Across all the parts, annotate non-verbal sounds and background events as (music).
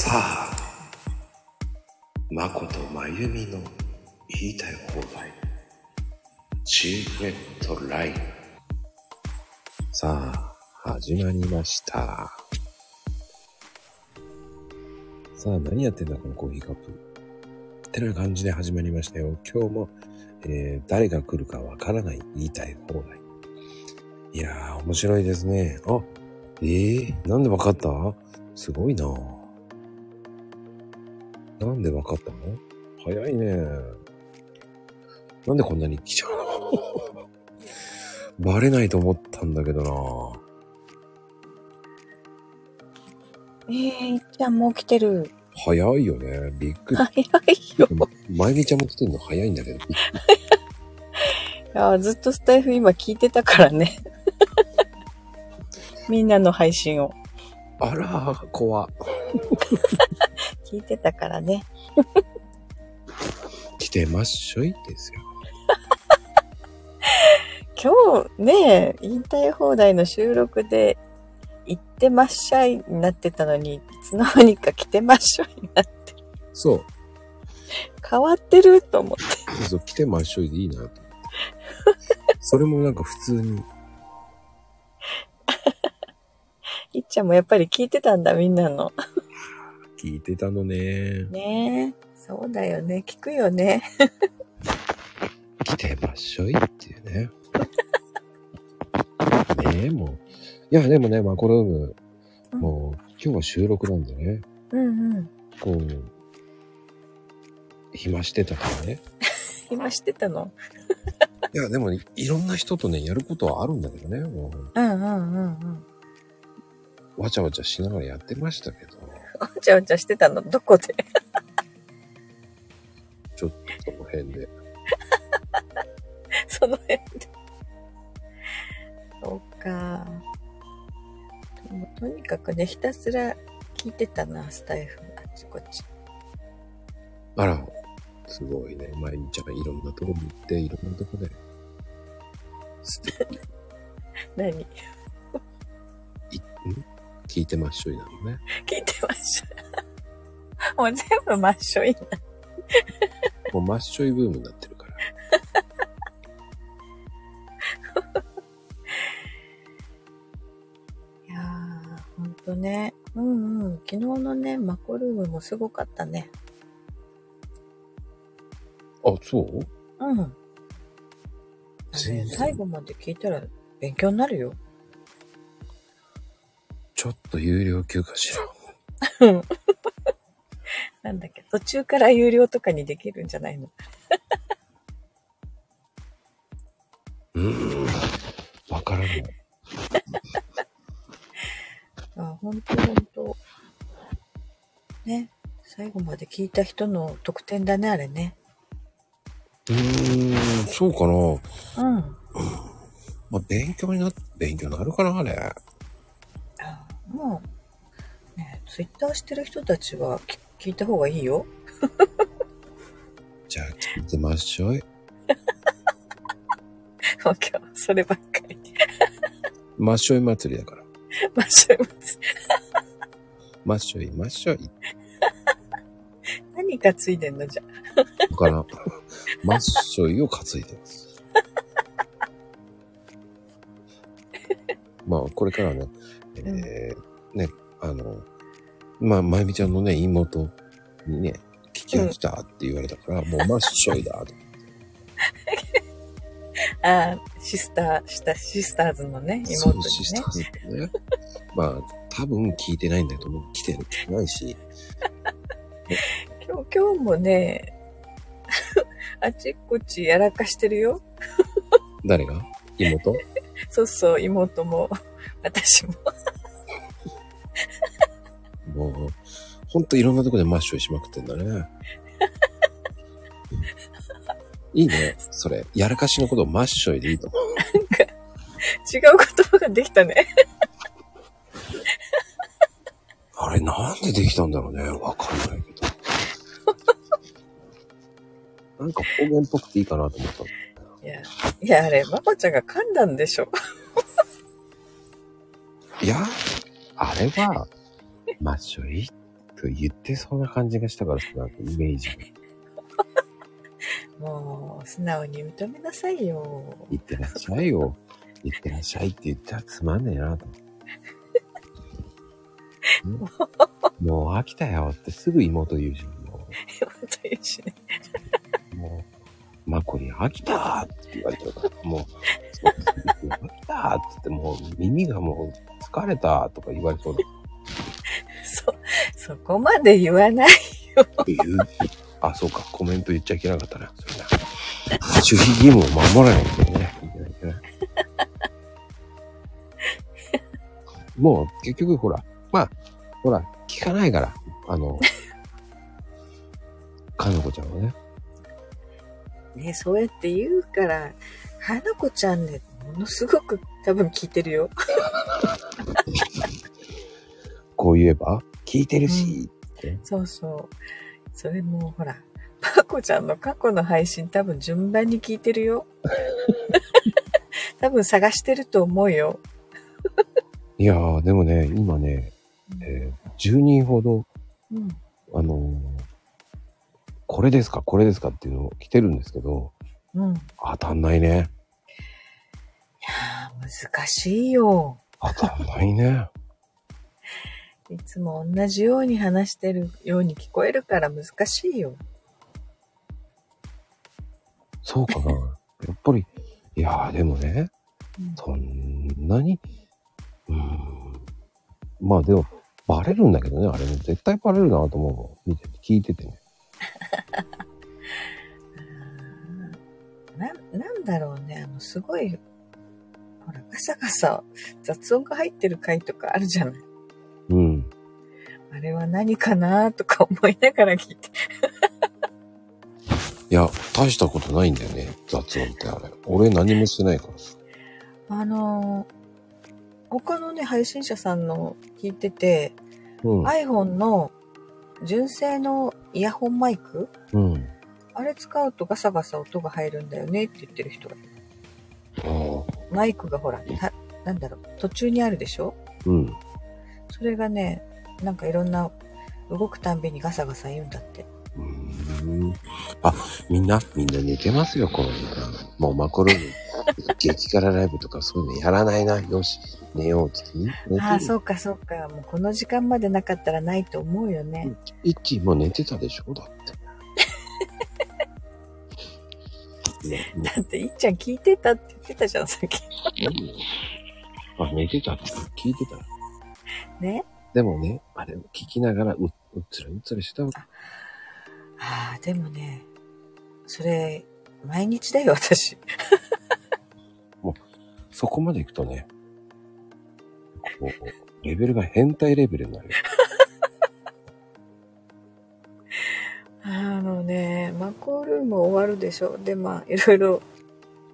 さあ、まことまゆみの言いたい放題。チークレットライン。さあ、始まりました。さあ、何やってんだ、このコーヒーカップ。ってな感じで始まりましたよ。今日も、えー誰が来るかわからない言いたい放題。いやー、面白いですね。あ、えー、なんでわかった？すごいなぁなんでわかったの？早いね。なんでこんなに来ちゃうのバレないと思ったんだけどなえー、いっちゃんもう来てる。早いよね。びっくり。早いよ。まゆみちゃんも来てんの早いんだけど。いやずっとスタイフ今聞いてたからね。(laughs) みんなの配信をあら、怖。聞いてたからね。(laughs) 来てまっしょいですよ。(laughs) 今日ね、言いたい放題の収録で、行ってまっしゃいになってたのに、いつの間にか来てまっしょいになって、そう。変わってると思って。そう、来てまっしょいでいいなと思って。それもなんか普通に、(laughs) いっちゃんもやっぱり聞いてたんだ、みんなの。聞いてたのね。ねえ。そうだよね。聞くよね。来てまっしょいっていうね。ねえ、もう。いや、でもね、マコルーム、うんもう、今日は収録なんでね、うんうん。こう、暇してたからね。(laughs) 今してたの？(laughs) いや、でも、いろんな人とね、やることはあるんだけどね、もう、うんうんうんうん。わちゃわちゃしながらやってましたけど、わちゃわちゃしてたの？どこで？ちょっとその辺で。(laughs) その辺で。そうか。もうとにかくね、ひたすら聞いてたな、スタイフ。あっちこっち。あら、すごいね。まゆみちゃんいろんなとこに行って、いろんなとこで、素 (laughs) 敵何？い、ん？聞いてまっしょいなのね。聞いてました。もう全部真っ白いな。もうマッショイブームになってるから。(laughs) いやー、ほんとね。うんうん。昨日のね、マコルームもすごかったね。あ、そう？うん。最後まで聞いたら勉強になるよ。ちょっと有料級かしら。(laughs) なんだっけ、途中から有料とかにできるんじゃないの？うーん。わからない。(laughs) あ、ほんとほんと。ね。最後まで聞いた人の得点だね、あれね。うーん、そうかな。うん。まあ、勉強にな、勉強になるかな、あれ。あもう、ね、ツイッターしてる人たちはき聞いた方がいいよ。(laughs) じゃあ、聞いてまっしょう今日、そればっかり。まっしょい祭りだから。まあ、そういうことまっしょい、まっしょい。何かついでんのじゃ。だから、まっしょいを担いでます。(laughs) まあ、これからね、えー、ね、あの、まあ、まゆみちゃんのね、妹にね、聞きが来たって言われたから、もうまっしょいだと。あ (laughs) あ、シスター、シスターズのね、妹そう、にシスタね。ーズのね。まあ、多分聞いてないんだと思う。来てる来てないし。(laughs) 今日、今日もね、(laughs) あちこちやらかしてるよ。誰が？妹？そうそう、妹も、私も。(laughs) もう、ほんといろんなとこでマッシュしまくってんだね。いいね、それ。やらかしのことをマッショイでいいと思う。違う言葉ができたね。あれ、なんでできたんだろうね。わかんないけど。なんか方言っぽくていいかなと思ったの。いや、いや、あれ、マコちゃんが噛んだんでしょ。いや、あれは、マッショイっ言ってそうな感じがしたからさ、なんかイメージ。(laughs) もう、素直に認めなさいよ。言ってらっしゃいよ。言ってらっしゃいって言ったらつまんねえなと (laughs) もう飽きたよってすぐ妹言うし、も本当にしね。う、もう、マコリ飽きたーって言われちゃうから、もう、(laughs) 飽きたーって言って、もう耳がもう疲れたとか言われそうだ。(laughs) そ、そこまで言わない。言うあ、そうか、コメント言っちゃいけなかったな。それな。守秘義務を守らないといけない。いけないいけないもう、結局ほら、まあ、ほら、聞かないから、あの、(laughs) かのこちゃんはね。ね、そうやって言うから、花子ちゃんね、ものすごく多分聞いてるよ。(laughs) (laughs) こう言えば、聞いてるし、って。そうそう。それもほら、まこちゃんの過去の配信多分順番に聞いてるよ。(laughs) 多分探してると思うよ。いやー、でもね、今ね、えー10人ほど、うん。あのーこれですか、これですかっていうの来てるんですけど、うん。いや当たんないね。ー難しいよ。当たんないね。いつも同じように話してるように聞こえるから難しいよ。そうかな。やっぱり、いやーでもね、うんそんなに、うーん。まあでも、バレるんだけどね、あれね。絶対バレるなと思うもん。見てて、聞いててね。(laughs) な、なんだろうね。あの、すごい、ほら、ガサガサ雑音が入ってる回とかあるじゃない。うん。あれは何かなとか思いながら聞いて。(laughs) いや、大したことないんだよね、雑音ってあれ。俺何もしてないからさ。あのー他のね、配信者さんの聞いてて、うん。iPhone の純正のイヤホンマイク？うん。あれ使うとガサガサ音が入るんだよねって言ってる人がいる。マイクがほら、たなんだろう、途中にあるでしょ？うん。それがね、なんかいろんな動くたんびにガサガサ言うんだって。うーん。あ、みんな、みんな寝てますよ、この時間。もうマコルーム、(laughs) 激辛ライブとかそういうのやらないな。よし、寝ようっつってね。寝てああ、そうかそうか。もうこの時間までなかったらないと思うよね。イッチーもう寝てたでしょ？だって。ね、ねだって、いっちゃん聞いてたって言ってたじゃん、さっき。あ、寝てたって聞いてた。ね？でもね、あれ聞きながらう、うっつらうっつらしたわけ。ああ、でもね、それ、毎日だよ、私。そこまで行くとね、こう、レベルが変態レベルになるあのね、マコールーム終わるでしょ。で、まあ、いろいろ、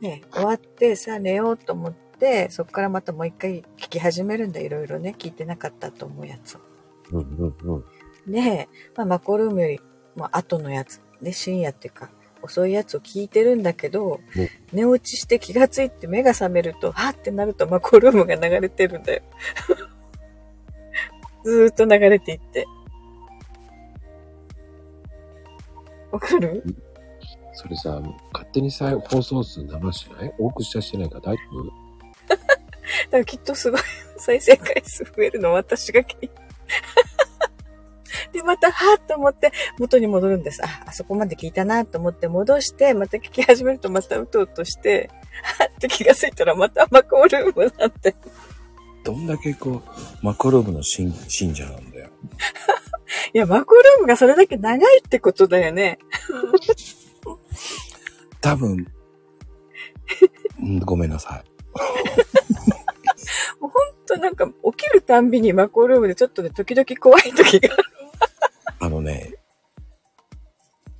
ね、終わって、さあ寝ようと思って、そこからまたもう一回聞き始めるんだ、いろいろね、聞いてなかったと思うやつを。うんうんうん。で、まあ、マコールームより、まあ、後のやつ、ね、深夜っていうか、遅いやつを聞いてるんだけど、うん寝落ちして気がついて目が覚めると、はってなるとマコールームが流れてるんだよ。(laughs) ずーっと流れていって。わかる？それさ、勝手にさ、放送数流してない？多くしたしてないから大丈夫？(laughs) だからきっとすごい再生回数増えるの私が聞いて。(laughs) で、また、はぁと思って元に戻るんです。あ、あそこまで聞いたなと思って戻して、また聞き始めるとまたうとうとして、はぁって気がついたらまたマコールームなんて。どんだけこう、マコローブの信信者なんだよ。いや、マコールームがそれだけ長いってことだよね。多分、うんごめんなさい。(laughs) もうほんとなんか起きるたんびにマコールームでちょっとね、時々怖い時がある。あのね、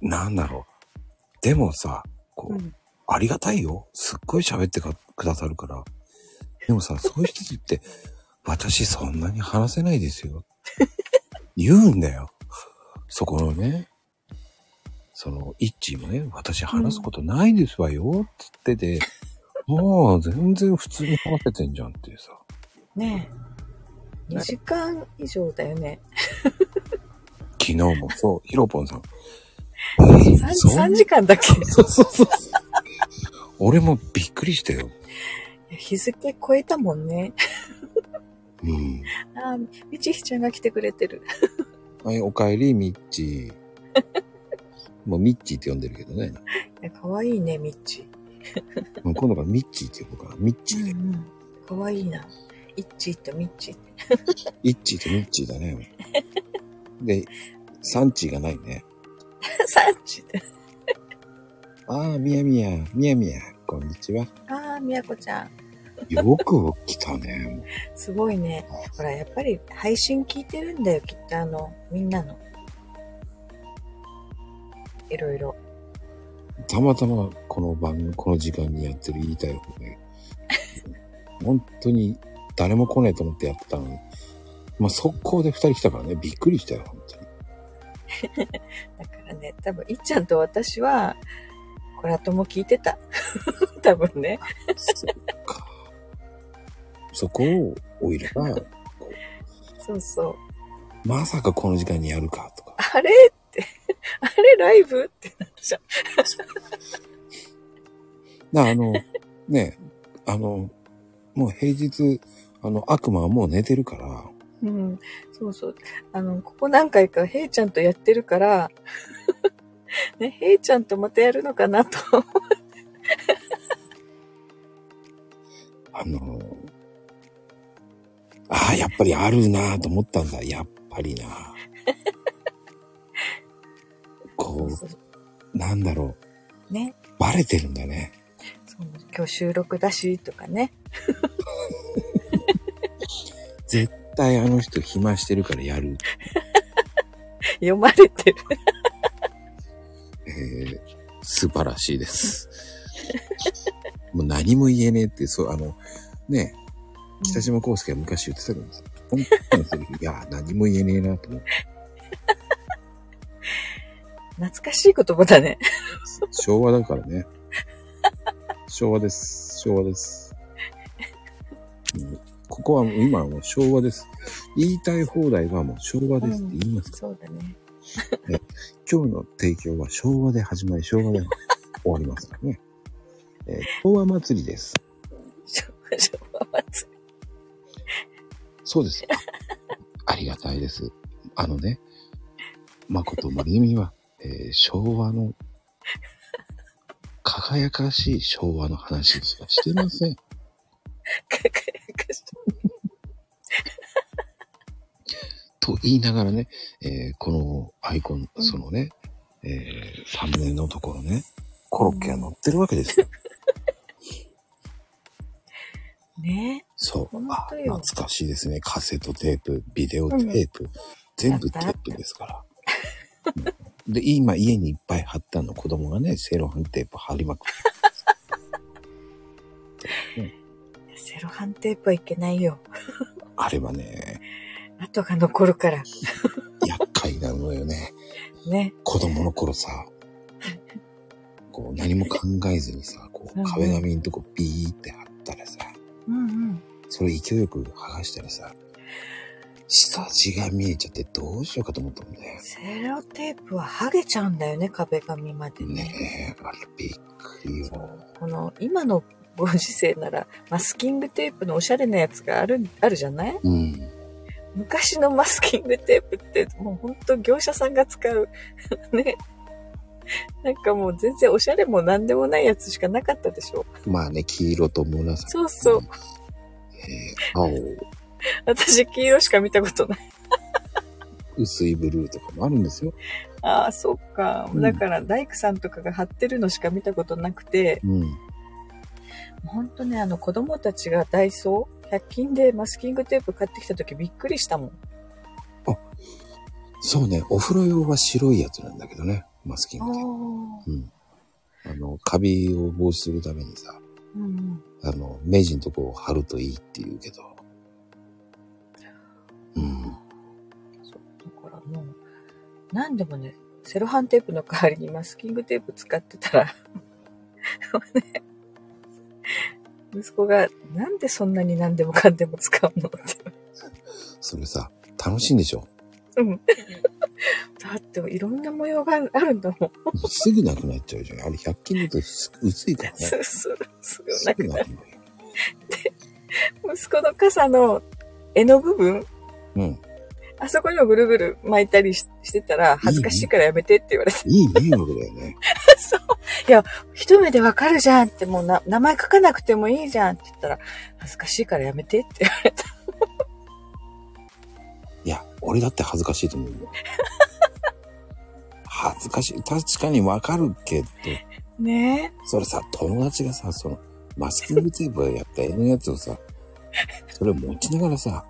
なんだろう。でもさ、こう、うんありがたいよ。すっごい喋ってかくださるから。でもさ、そういう人って、私そんなに話せないですよ。言うんだよ。そこのね、その、イッチーもね、私話すことないですわよ、つってて、もう全然普通に話せてんじゃんっていうさ。ねえ。2時間以上だよね。昨日もそう、ヒロポンさん。3, そん3時間だっけ？そうそうそう。俺もびっくりしたよ。日付超えたもんね。うん。ああ、みちひちゃんが来てくれてる。はい、おかえり、ミッチー。(laughs) もうミッチーって呼んでるけどね。いやかわいいね、みっち。(laughs) もう今度からミッチーって呼ぶから、ミッチーで。うんうん。かわいいな。いっちーとみっちー。イッチーとミッチーだね。で、サンチーがないね。サンチで。ああ、みやみや、みやみや、こんにちは。ああ、みやこちゃん。よく来たね。(laughs) すごいね。ほら、やっぱり配信聞いてるんだよ、きっとあの、みんなの。いろいろ。たまたまこの番組、この時間にやってる言いたいことね。(laughs) 本当に誰も来ねえと思ってやってたのに。まあ、速攻で二人来たからね、びっくりしたよ、本当に。(laughs) だからね、多分、いっちゃんと私は、これ後も聞いてた。多分ね。そっか。そこを、おいらが、そうそう。まさかこの時間にやるか、とか。あれって。あれライブってなっちゃう。な、あの、ね、あの、もう平日、あの、悪魔はもう寝てるから、うん。そうそう。あの、ここ何回か、ヘイちゃんとやってるから、(laughs) ね、ヘイちゃんとまたやるのかなと。あの、ああ、やっぱりあるなぁと思ったんだ。やっぱりな。(laughs) こそうう、なんだろね。う、バレてるんだね。そう今日収録だし、とかね。(laughs) 絶対あの人暇してるからやる。(laughs) 読まれてる。えー、素晴らしいです。もう何も言えねえって、そう、あの、ね、北島康介は昔言ってたけどさ、本当にそれいや、何も言えねえなと思って。懐かしい言葉だね。昭和だからね。昭和です。昭和です。うんここは今はもう昭和です。言いたい放題はもう昭和ですって言いますかそうだね。今日の提供は昭和で始まり、昭和で終わりますからね。えー昭和祭りです。昭和昭和祭そうです。(laughs) ありがたいです。あのね、誠まゆみは、えー昭和の、輝かしい昭和の話しかしてません。り。(laughs) 輝かしい。と言いながらね、えーこのアイコン、そのね、えーサムネのところね、コロッケが乗ってるわけですよ。(laughs) ねそう。懐かしいですね。カセットテープ、ビデオテープ、全部テープですから。(laughs) うんで、今家にいっぱい貼ったの子供がね、セロハンテープ貼りまくって。(laughs) セロハンテープはいけないよ。あれはね、跡が残るから。厄介なのよね。ね。子供の頃さ、こう何も考えずにさ、こうんううん壁紙のとこビーって貼ったらさ、うんうん。それ勢いよく剥がしたらさ、下地が見えちゃってどうしようかと思ったんだよ。セロテープは剥げちゃうんだよね、壁紙までね。ねえ、あれびっくりよ。この、今のご時世なら、マスキングテープのおしゃれなやつがある、あるじゃない？うん。昔のマスキングテープって、もうほんと業者さんが使う。(laughs) ね。なんかもう全然おしゃれもなんでもないやつしかなかったでしょ。まあね、黄色と紫。そうそう。えー青、私黄色しか見たことない。薄いブルーとかもあるんですよ。ああ、そっか。うんだから大工さんとかが貼ってるのしか見たことなくて、うん。ほんとね、あの子供たちがダイソー、100均でマスキングテープ買ってきた時びっくりしたもん。そうね、お風呂用は白いやつなんだけどね、マスキンああ。グテープ。うん。あの、カビを防止するためにさ、うんうん。あの、目地のとこを貼るといいって言うけど。うん。そう、だからもう、なんでもね、セロハンテープの代わりにマスキングテープ使ってたら、ね、(laughs) 息子が、なんでそんなに何でもかんでも使うのって。それさ、楽しいんでしょ？うん。(laughs) だっていろんな模様があるんだもん。すぐなくなっちゃうじゃん。あれ100均だと薄いからね。すすすぐすなくなるぐなくなる。息子の傘の柄の部分、うん。あそこにもぐるぐる巻いたりししてたら、恥ずかしいからやめてって言われて。いい迷惑だよね。(laughs) そう。いや、一目でわかるじゃんって、もうな名前書かなくてもいいじゃんって言ったら、恥ずかしいからやめてって言われた。俺だって恥ずかしいと思うよ。(laughs) 恥ずかしい。確かにわかるけど、ねそれさ、友達がさ、その、マスキングテープやった絵のやつをさ、それ持ちながらさ、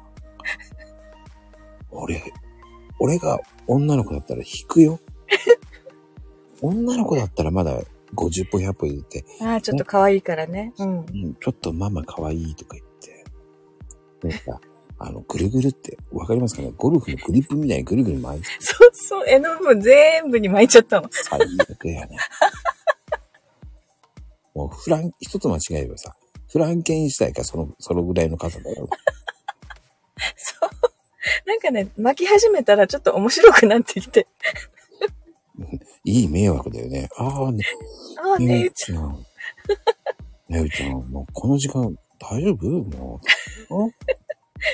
俺、俺が女の子だったら引くよ。(laughs) 女の子だったらまだ50歩100歩言って、え。ああ、ちょっと可愛いからね。うん。うん、ちょっとママ可愛いとか言って。なんか、あの、ぐるぐるって、わかりますかね？ゴルフのグリップみたいにぐるぐる巻いて、そうそう、絵の部分全部に巻いちゃったの。最悪やね。もう、フラン、一つ間違えればさ、フランケンしたいか、その、そのぐらいの傘だよ。そう。なんかね、巻き始めたらちょっと面白くなってきて。いい迷惑だよね。ああ、ね、ああ、ねねゆちゃん。ねゆちゃん、もうこの時間大丈夫？もう。(laughs)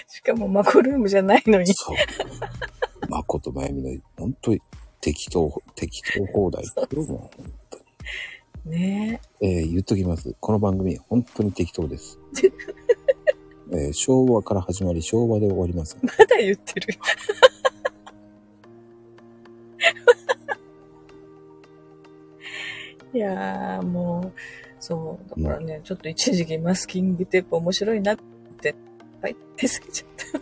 ん (laughs) しかもマコルームじゃないのに。そう。まことまゆみの、本当に適当、適当放題ですよ、もう。ねえー言っときます。この番組、本当に適当です。(laughs) えー昭和から始まり、昭和で終わります。まだ言ってる。(laughs) いやー、もう、そう、だからね、ちょっと一時期マスキングテープ面白いなって、はい、出過ぎちゃった。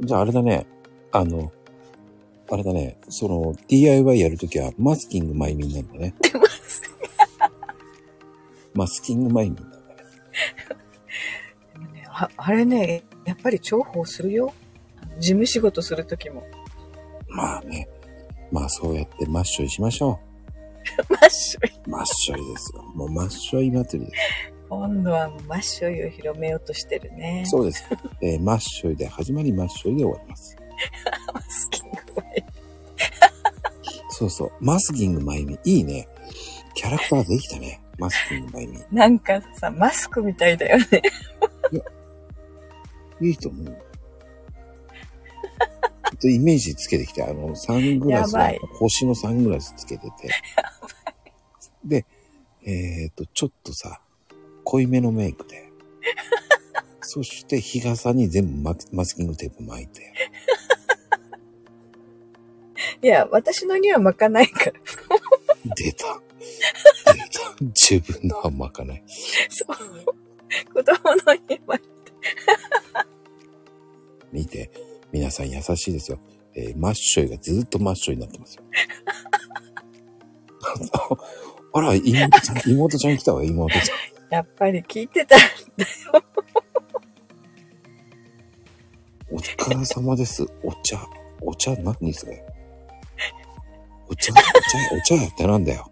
(laughs) じゃああれだね、あの、あれだね、その DIY やるときはマスキングマイミンなんだね。マスキングマイミンなんだね。でもねああれね、やっぱり重宝するよ。事務仕事するときも。まあね、まあそうやってマッショイしましょ (laughs) マッショイ。う。マッショイですよ。もうマッショイ祭りです。今度はマッショイを広めようとしてるね。そうです。えーマッショイで始まり、マッショイで終わります。マスキングテープそうそう。マスキングマイミン。いいね。キャラクターできたね。マスキングマイミン。なんかさ、マスクみたいだよね。いいと思う。ちょっとイメージつけてきて、あの、サングラス星のサングラスつけてて。で、えっ、と、ちょっとさ、濃いめのメイクで。そして日傘に全部ママスキングテープ巻いて。(laughs) いや、私のには巻かないから。出た。出た。自分のは巻かない。そう。子供のには。(laughs) 見て。皆さん優しいですよ。えーマッショイがずっとマッショイになってますよ。(laughs) あら、妹ちゃん、妹ちゃん来たわ、妹ちゃん。やっぱり聞いてた。お疲れ様です。お茶。お茶何それ？お茶、お茶、お茶やってなんだよ。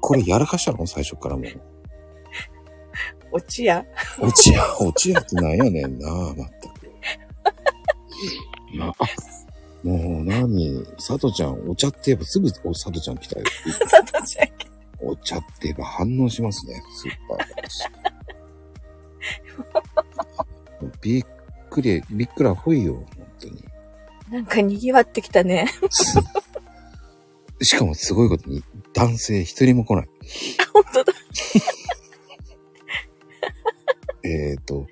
これやらかしたの？最初からもう。おちや。お茶や、お茶やってなんやねんなまったく。な、あ、もう何？佐藤ちゃん、お茶って言えばすぐ、お、佐藤ちゃん来たよ。(laughs) さとちゃん。お茶って言えば反応しますね。スーパー。びっくり、びっくらほいよ、本当に。なんか賑わってきたね。しかもすごいことに、男性一人も来ない。本当だ。えっ、と、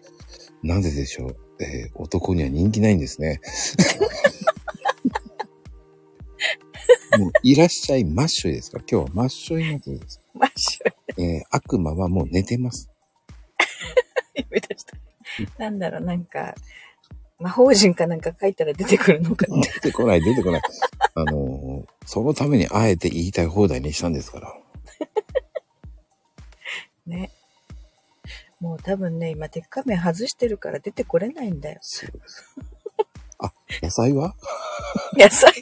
なぜでしょう。えー男には人気ないんですね。もういらっしゃいマッショイですか今日はマッショイ祭りです。マッシュえー悪魔はもう寝てます。呼び出した。なんだろう、なんか、魔法陣かなんか書いたら出てくるのかな。出てこない、出てこない。あのーそのためにあえて言いたい放題にしたんですから。(laughs) ね。もう多分ね、今、鉄仮面外してるから出てこれないんだよ。そうです。あ、野菜は？(laughs) 野菜。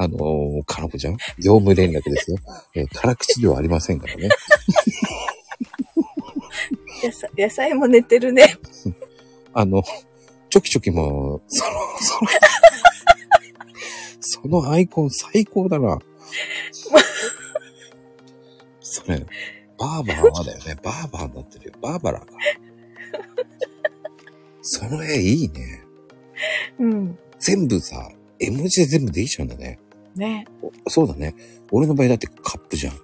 あのー、かなこちゃん？業務連絡ですよ。えー辛口ではありませんからね。野菜、野菜も寝てるね。(laughs) あの、チョキチョキも、その、その、そのアイコン最高だな。それ、バーバーはだよね。バーバーになってるよ。バーバラか。その絵いいね。うん。全部さ、絵文字で全部できちゃうんだね。ね。おそうだね。俺の場合だってカップじゃん。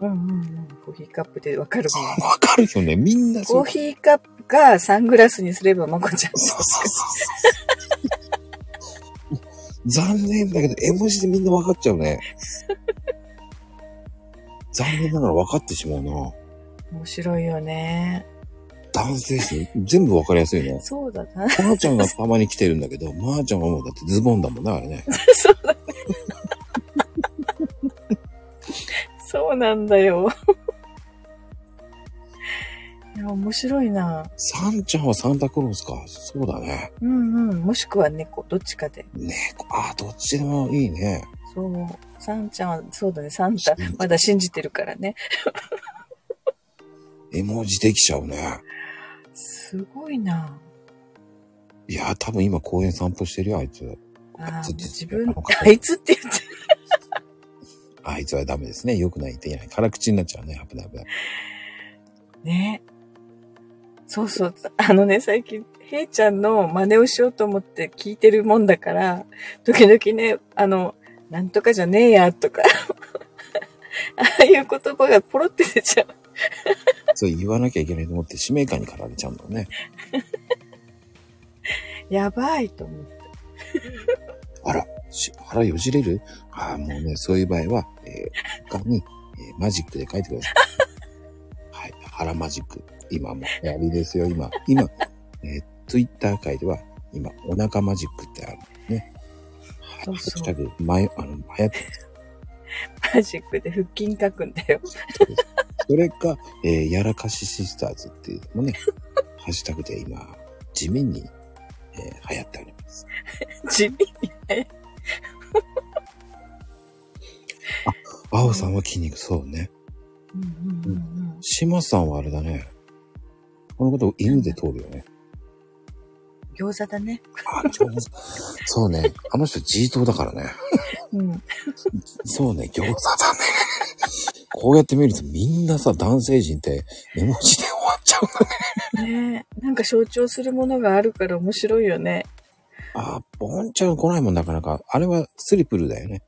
うんうんうん。コーヒーカップでわかるもん。わかるよね。みんなそう。コーヒーカップかサングラスにすればまこちゃん。そうそうそう。残念だけど、絵文字でみんな分かっちゃうね。(laughs) 残念ながら分かってしまうな。面白いよね。男性誌、全部分かりやすいね。そうだな。まーちゃんがたまに来てるんだけど、まーちゃんはもうだってズボンだもんな、あれね。(laughs) そうだね。そうなんだよ。(laughs) いや、面白いな。サンちゃんはサンタクロースか。そうだね。うんうん。もしくは猫、どっちかで。ねあ、どっちでもいいね。そう。サンちゃんは、そうだね、サンタ、まだ信じてるからね。(laughs) 絵文字できちゃうね。すごいな。いや、多分今公園散歩してるよ、あいつ。ああ、ちょっと自分あいつって言ってあいつはダメですね。良くないって言えない。辛口になっちゃうね。危ない危ない。ね。そうそう。あのね、最近、ヘイちゃんの真似をしようと思って聞いてるもんだから、時々ね、あの、なんとかじゃねえや、とか、(laughs) ああいう言葉がポロって出ちゃう。そう言わなきゃいけないと思って使命感に駆られちゃうんだろうね。やばいと思って。あら、し腹よじれる？ああ、もうね、そういう場合は、えー、他に、えーマジックで書いてください。(laughs) はい。腹マジック。今もう、やりですよ、今。今、えー、ツイッター界では、今、お腹マジックってあるんですね。はい。そうそうハッシュタグ、前、あの、流行ってます。マジックで腹筋書くんだよ。それか、えー、やらかしシスターズっていうのもね、(laughs) ハッシュタグで今、地味に、えー流行っております。地味に (laughs) ね。青さんは筋肉、そうね。うんうんうんうん。島さんはあれだね。このこと犬で通るよね。餃子だね。あ、上手そうね。あの人 G 党だからね。うん。そうね、餃子だね。こうやって見るとみんなさ、男性陣って絵文字で終わっちゃうんだね。ねえ。なんか象徴するものがあるから面白いよね。あ、ボンちゃん来ないもんなかなか。あれはスリプルだよね。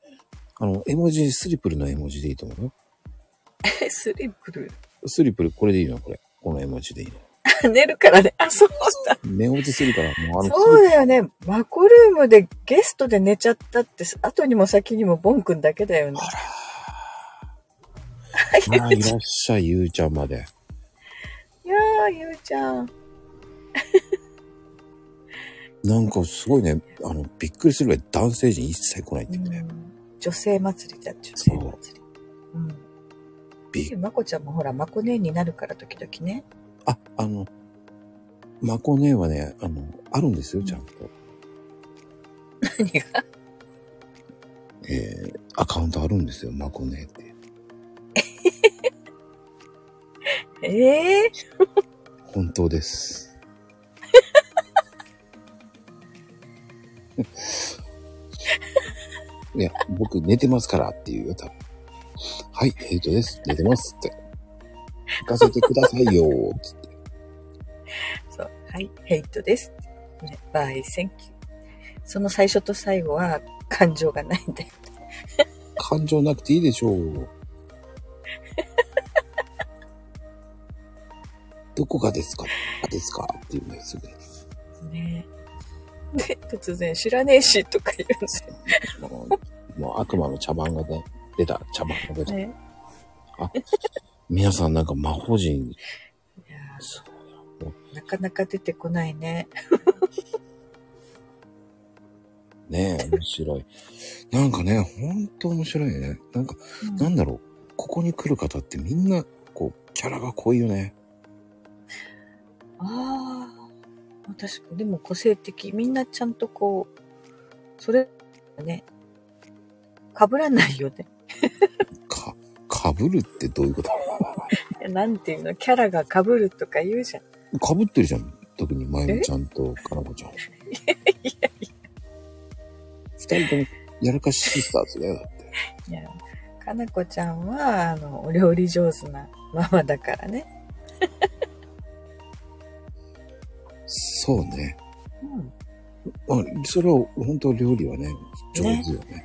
あの、絵文字、スリプルの絵文字でいいと思うよ。え、(laughs) スリプル？スリプル、これでいいの？これ。この絵文字でいいの。(laughs) 寝るからね。あ、そうだ。寝落ちするから、もうあの、そうだよね。マコルームでゲストで寝ちゃったって、後にも先にもボンくんだけだよね。あらー。(laughs) あーいらっしゃい、ゆうちゃんまで。いやー、ゆうちゃん。なんかすごいね、あの、びっくりするぐらい男性陣一切来ないっていうね。うん女性祭りだ、女性祭り。うん。びまこちゃんもほら、まこ姉になるから時々ね。あ、あの、マコネはね、あの、あるんですよ、ちゃんと。何が？えー、アカウントあるんですよ、マコネって。(laughs) ええ本当です。(laughs) いや、僕寝てますからって言うよ、多分。はい、ヘイトです。寝てますって。行かせてくださいよ、つって。そう。はい、ヘイトです。ね、バイ、センキュー。その最初と最後は感情がないんだよ。感情なくていいでしょう。(laughs) どこがですか？あですか？っていうね、すぐに。ねで、突然、知らねえし、とか言うんもう、もう悪魔の茶番がね、出た、茶番が出た。ね。皆さんなんか魔法陣、いやーなかなか出てこないね。ねえ、面白い。なんかね、ほんと面白いね。なんか、うんなんだろう、ここに来る方ってみんな、こう、キャラが濃いよね。ああ、確かに。でも個性的。みんなちゃんとこう、それ、ね、被らないよね。か、かぶるってどういうこと？(laughs) なんていうの、キャラが被るとか言うじゃん。かぶってるじゃん。特にまゆみちゃんとかなこちゃん。(laughs) 二人ともやらかしシスターズだよ、だって。いや、かなこちゃんは、あの、お料理上手なママだからね。そうね。うん。あそれは本当料理はね、上手よね。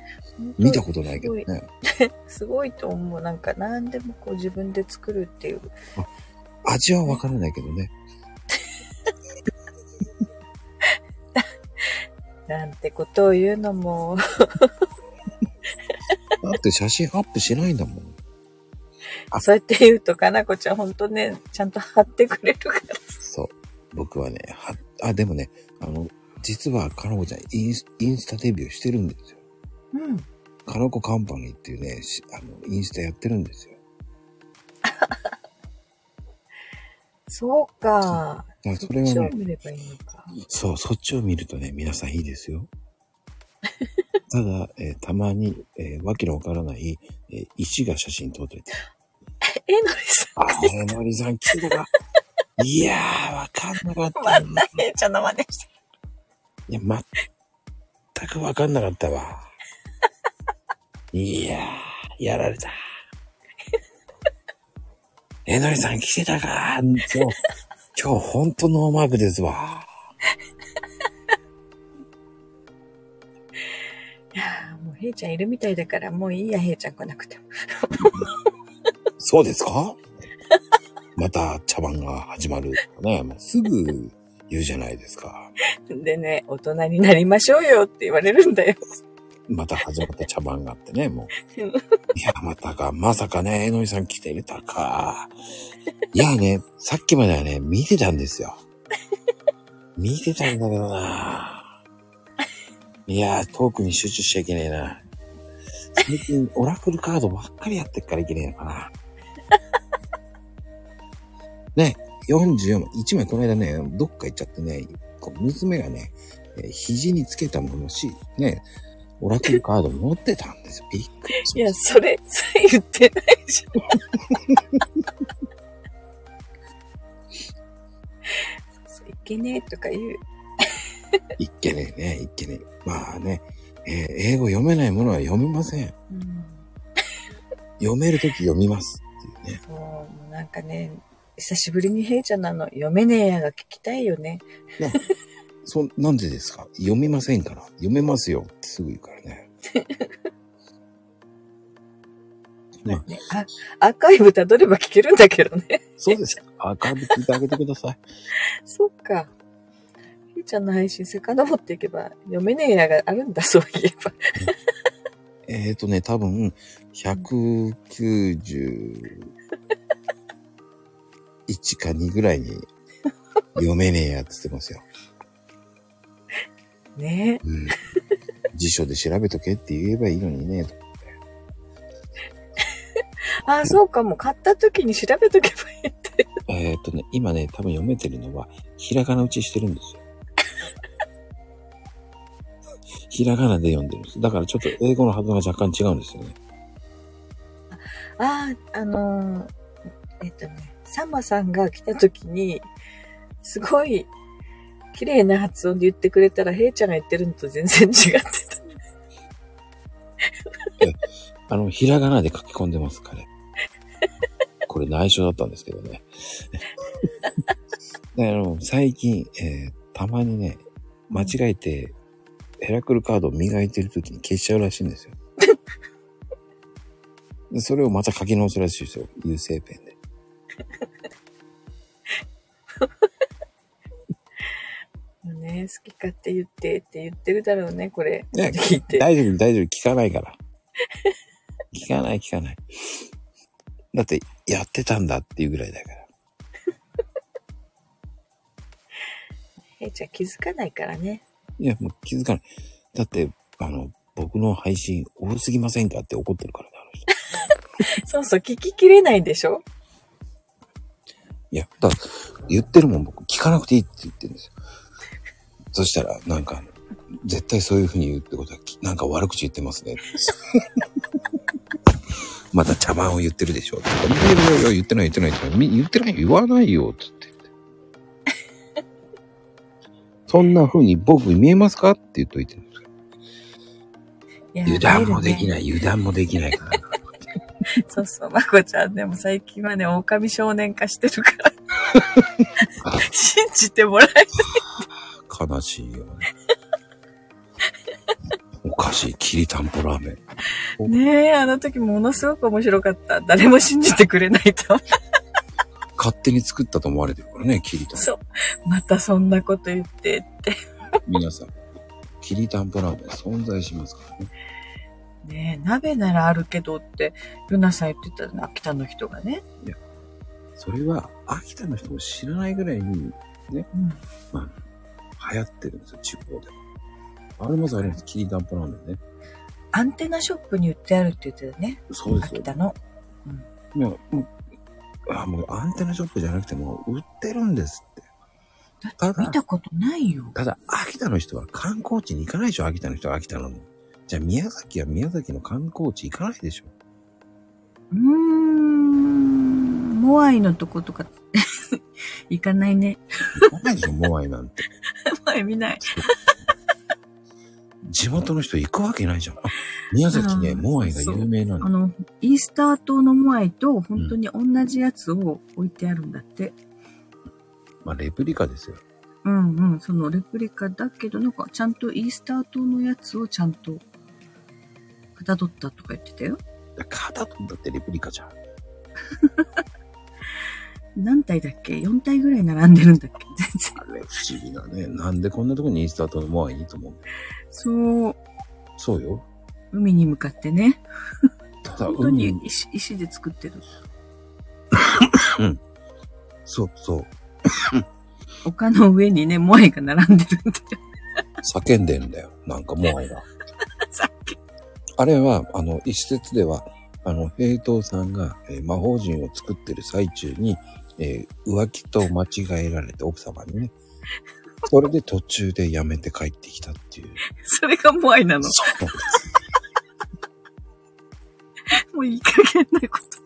見たことないけどね。(laughs) すごいと思う。なんか何でもこう自分で作るっていう。味はわからないけどね。(laughs) なんてことを言うのも、(laughs) だって写真アップしないんだもん。あそうやって言うとかなこちゃんほんとね、ちゃんと貼ってくれるから。僕はね、は、あ、でもね、あの、実はかなこちゃんインスインスタデビューしてるんですよ。うん。かなこカンパニーっていうね、しあの、インスタやってるんですよ。(laughs) そうか。だそれはねそっちを、見ればいいのか。そう、そっちを見るとね、皆さんいいですよ。(laughs) ただ、えーたまに、えーわけのわからない、えー石が写真撮ってて。(laughs) えのりさん、あ、えのりさん聞いたか。いやー、わかんなかった。またちゃんの真似して。いや、全くわかんなかったわ。いやー、やられた。えのりさん来てたか今日、今日ほんとノーマークですわ。いやーもうへいちゃんいるみたいだから、もういいや、へいちゃん来なくても。そうですか？また茶番が始まる。ね、(laughs) もうすぐ言うじゃないですか。でね、大人になりましょうよって言われるんだよ。また始まった茶番があってね、もう。う (laughs) んいや、またか、まさかね、えのりさん来てれたか。いやね、さっきまではね、見てたんですよ。見てたんだけどな。いや、トークに集中しちゃいけねえな。最近、オラクルカードばっかりやってっからいけねえのかな。ね、44枚、1枚この間ね、どっか行っちゃってね、こう娘がね、えー肘につけたものし、ね、オラクルカード持ってたんですよ。(laughs) びっくりしいや、それ、それ言ってないじゃん。いけねえとか言う。た。いっけねえね、いっけねえ。まあね、えー英語読めないものは読めません。うん。読めるとき読みますっていうね。そう、もうなんかね、久しぶりにへいちゃんなの、読めねえやが聞きたいよね。そ、なんでですか？読みませんから。読めますよってすぐ言うからね。(laughs) ねねあアーカイブたどれば聞けるんだけどね。そうですか。アーカイブ聞いてあげてください。(laughs) そっか。へいちゃんの配信遡っていけば、読めねえやがあるんだ、そういえば。えっ、ー、とね、多分、191か2ぐらいに読めねえやって言ってますよ。ねうん。辞書で調べとけって言えばいいのにね。あ、そうかも。買った時に調べとけばいいって。えっ、ー、とね、今ね、多分読めてるのは、ひらがな打ちしてるんですよ。(laughs) ひらがなで読んでるんです。だからちょっと英語のはずが若干違うんですよね。あ、あのーえっとね、サンマさんが来た時に、すごい、綺麗な発音で言ってくれたら、ヘイちゃんが言ってるのと全然違ってた。あの、ひらがなで書き込んでます、彼。これ内緒だったんですけどね。(laughs) あの、最近、えーたまにね、間違えて、ヘラクルカードを磨いてる時に消しちゃうらしいんですよ。それをまた書き直すらしいですよ。油性ペンで。ね、好き勝手言ってって言ってるだろうね、これ。ね聞いて。大丈夫、大丈夫、聞かないから。聞かない、聞かない。だって、やってたんだっていうぐらいだから。ヘイちゃん気づかないからね。いや、もう気づかない。だって、あの、僕の配信多すぎませんかって怒ってるからね、あの人。(laughs) そうそう、聞ききれないんでしょ？いや、だ言ってるもん、僕、聞かなくていいって言ってるんですよ。そしたら、なんか、絶対そういう風に言うってことは、きなんか悪口言ってますね。(laughs) また茶番を言ってるでしょ。いやいやいや、言ってない言ってない言ってない。み言ってない言わないよ、つって。(laughs) そんな風に僕に見えますか？って言っといてるんですよ。油断もできい。ない、油断もできないから。(laughs) そうそう、まこちゃんでも最近はね、狼少年化してるから。(laughs) 信じてもらえない。悲しいよね。おかしい、きりたんぽラーメン。ねえ、あの時ものすごく面白かった。誰も信じてくれないと。勝手に作ったと思われてるからね、きりたん。そう。またそんなこと言ってって。皆さん、きりたんぽラーメン存在しますからね。ねえ、鍋ならあるけどって、ルナさん言ってたの、秋田の人がね。それは、秋田の人も知らないぐらいにうん。流行ってるんですよ、地方でも。あれもあります、きりたんぽラーメンね。アンテナショップに売ってあるって言ってたね。そうですよ。秋田の。いや、もう、あ、もうアンテナショップじゃなくても、売ってるんですって。だって見たことないよ。ただ、秋田の人は観光地に行かないでしょ、秋田の人は秋田なの。じゃあ、宮崎は宮崎の観光地行かないでしょ。うーん。モアイのとことか、(laughs) 行かないね。行かないでしょ、モアイなんて。(laughs) モアイ見ない。地元の人行くわけないじゃん。あ宮崎ね、うんモアイが有名なの。あの、イースター島のモアイと本当に同じやつを置いてあるんだって。まあ、レプリカですよ。うんうん。そのレプリカだけど、なんかちゃんとイースター島のやつをちゃんと、かたどったとか言ってたよ。肩とんだってレプリカじゃん。(laughs) 何体だっけ ?4 体ぐらい並んでるんだっけ？全然。あれ、不思議なね。なんでこんなとこにイースター島のモアイにと思うそう、そうよ。海に向かってね。ただ、本当に海、石石で作ってる。そうそう。丘の上にね、モアイが並んでるんだよ。叫んでんだよ。なんかモアイが。さっき。あれは、あの、一説では、あの、平等さんが、えー魔法陣を作ってる最中に、えー浮気と間違えられて奥様にね。(laughs) それで途中で辞めて帰ってきたっていう。それがモアイなの？そうなんです。もういい加減なこと。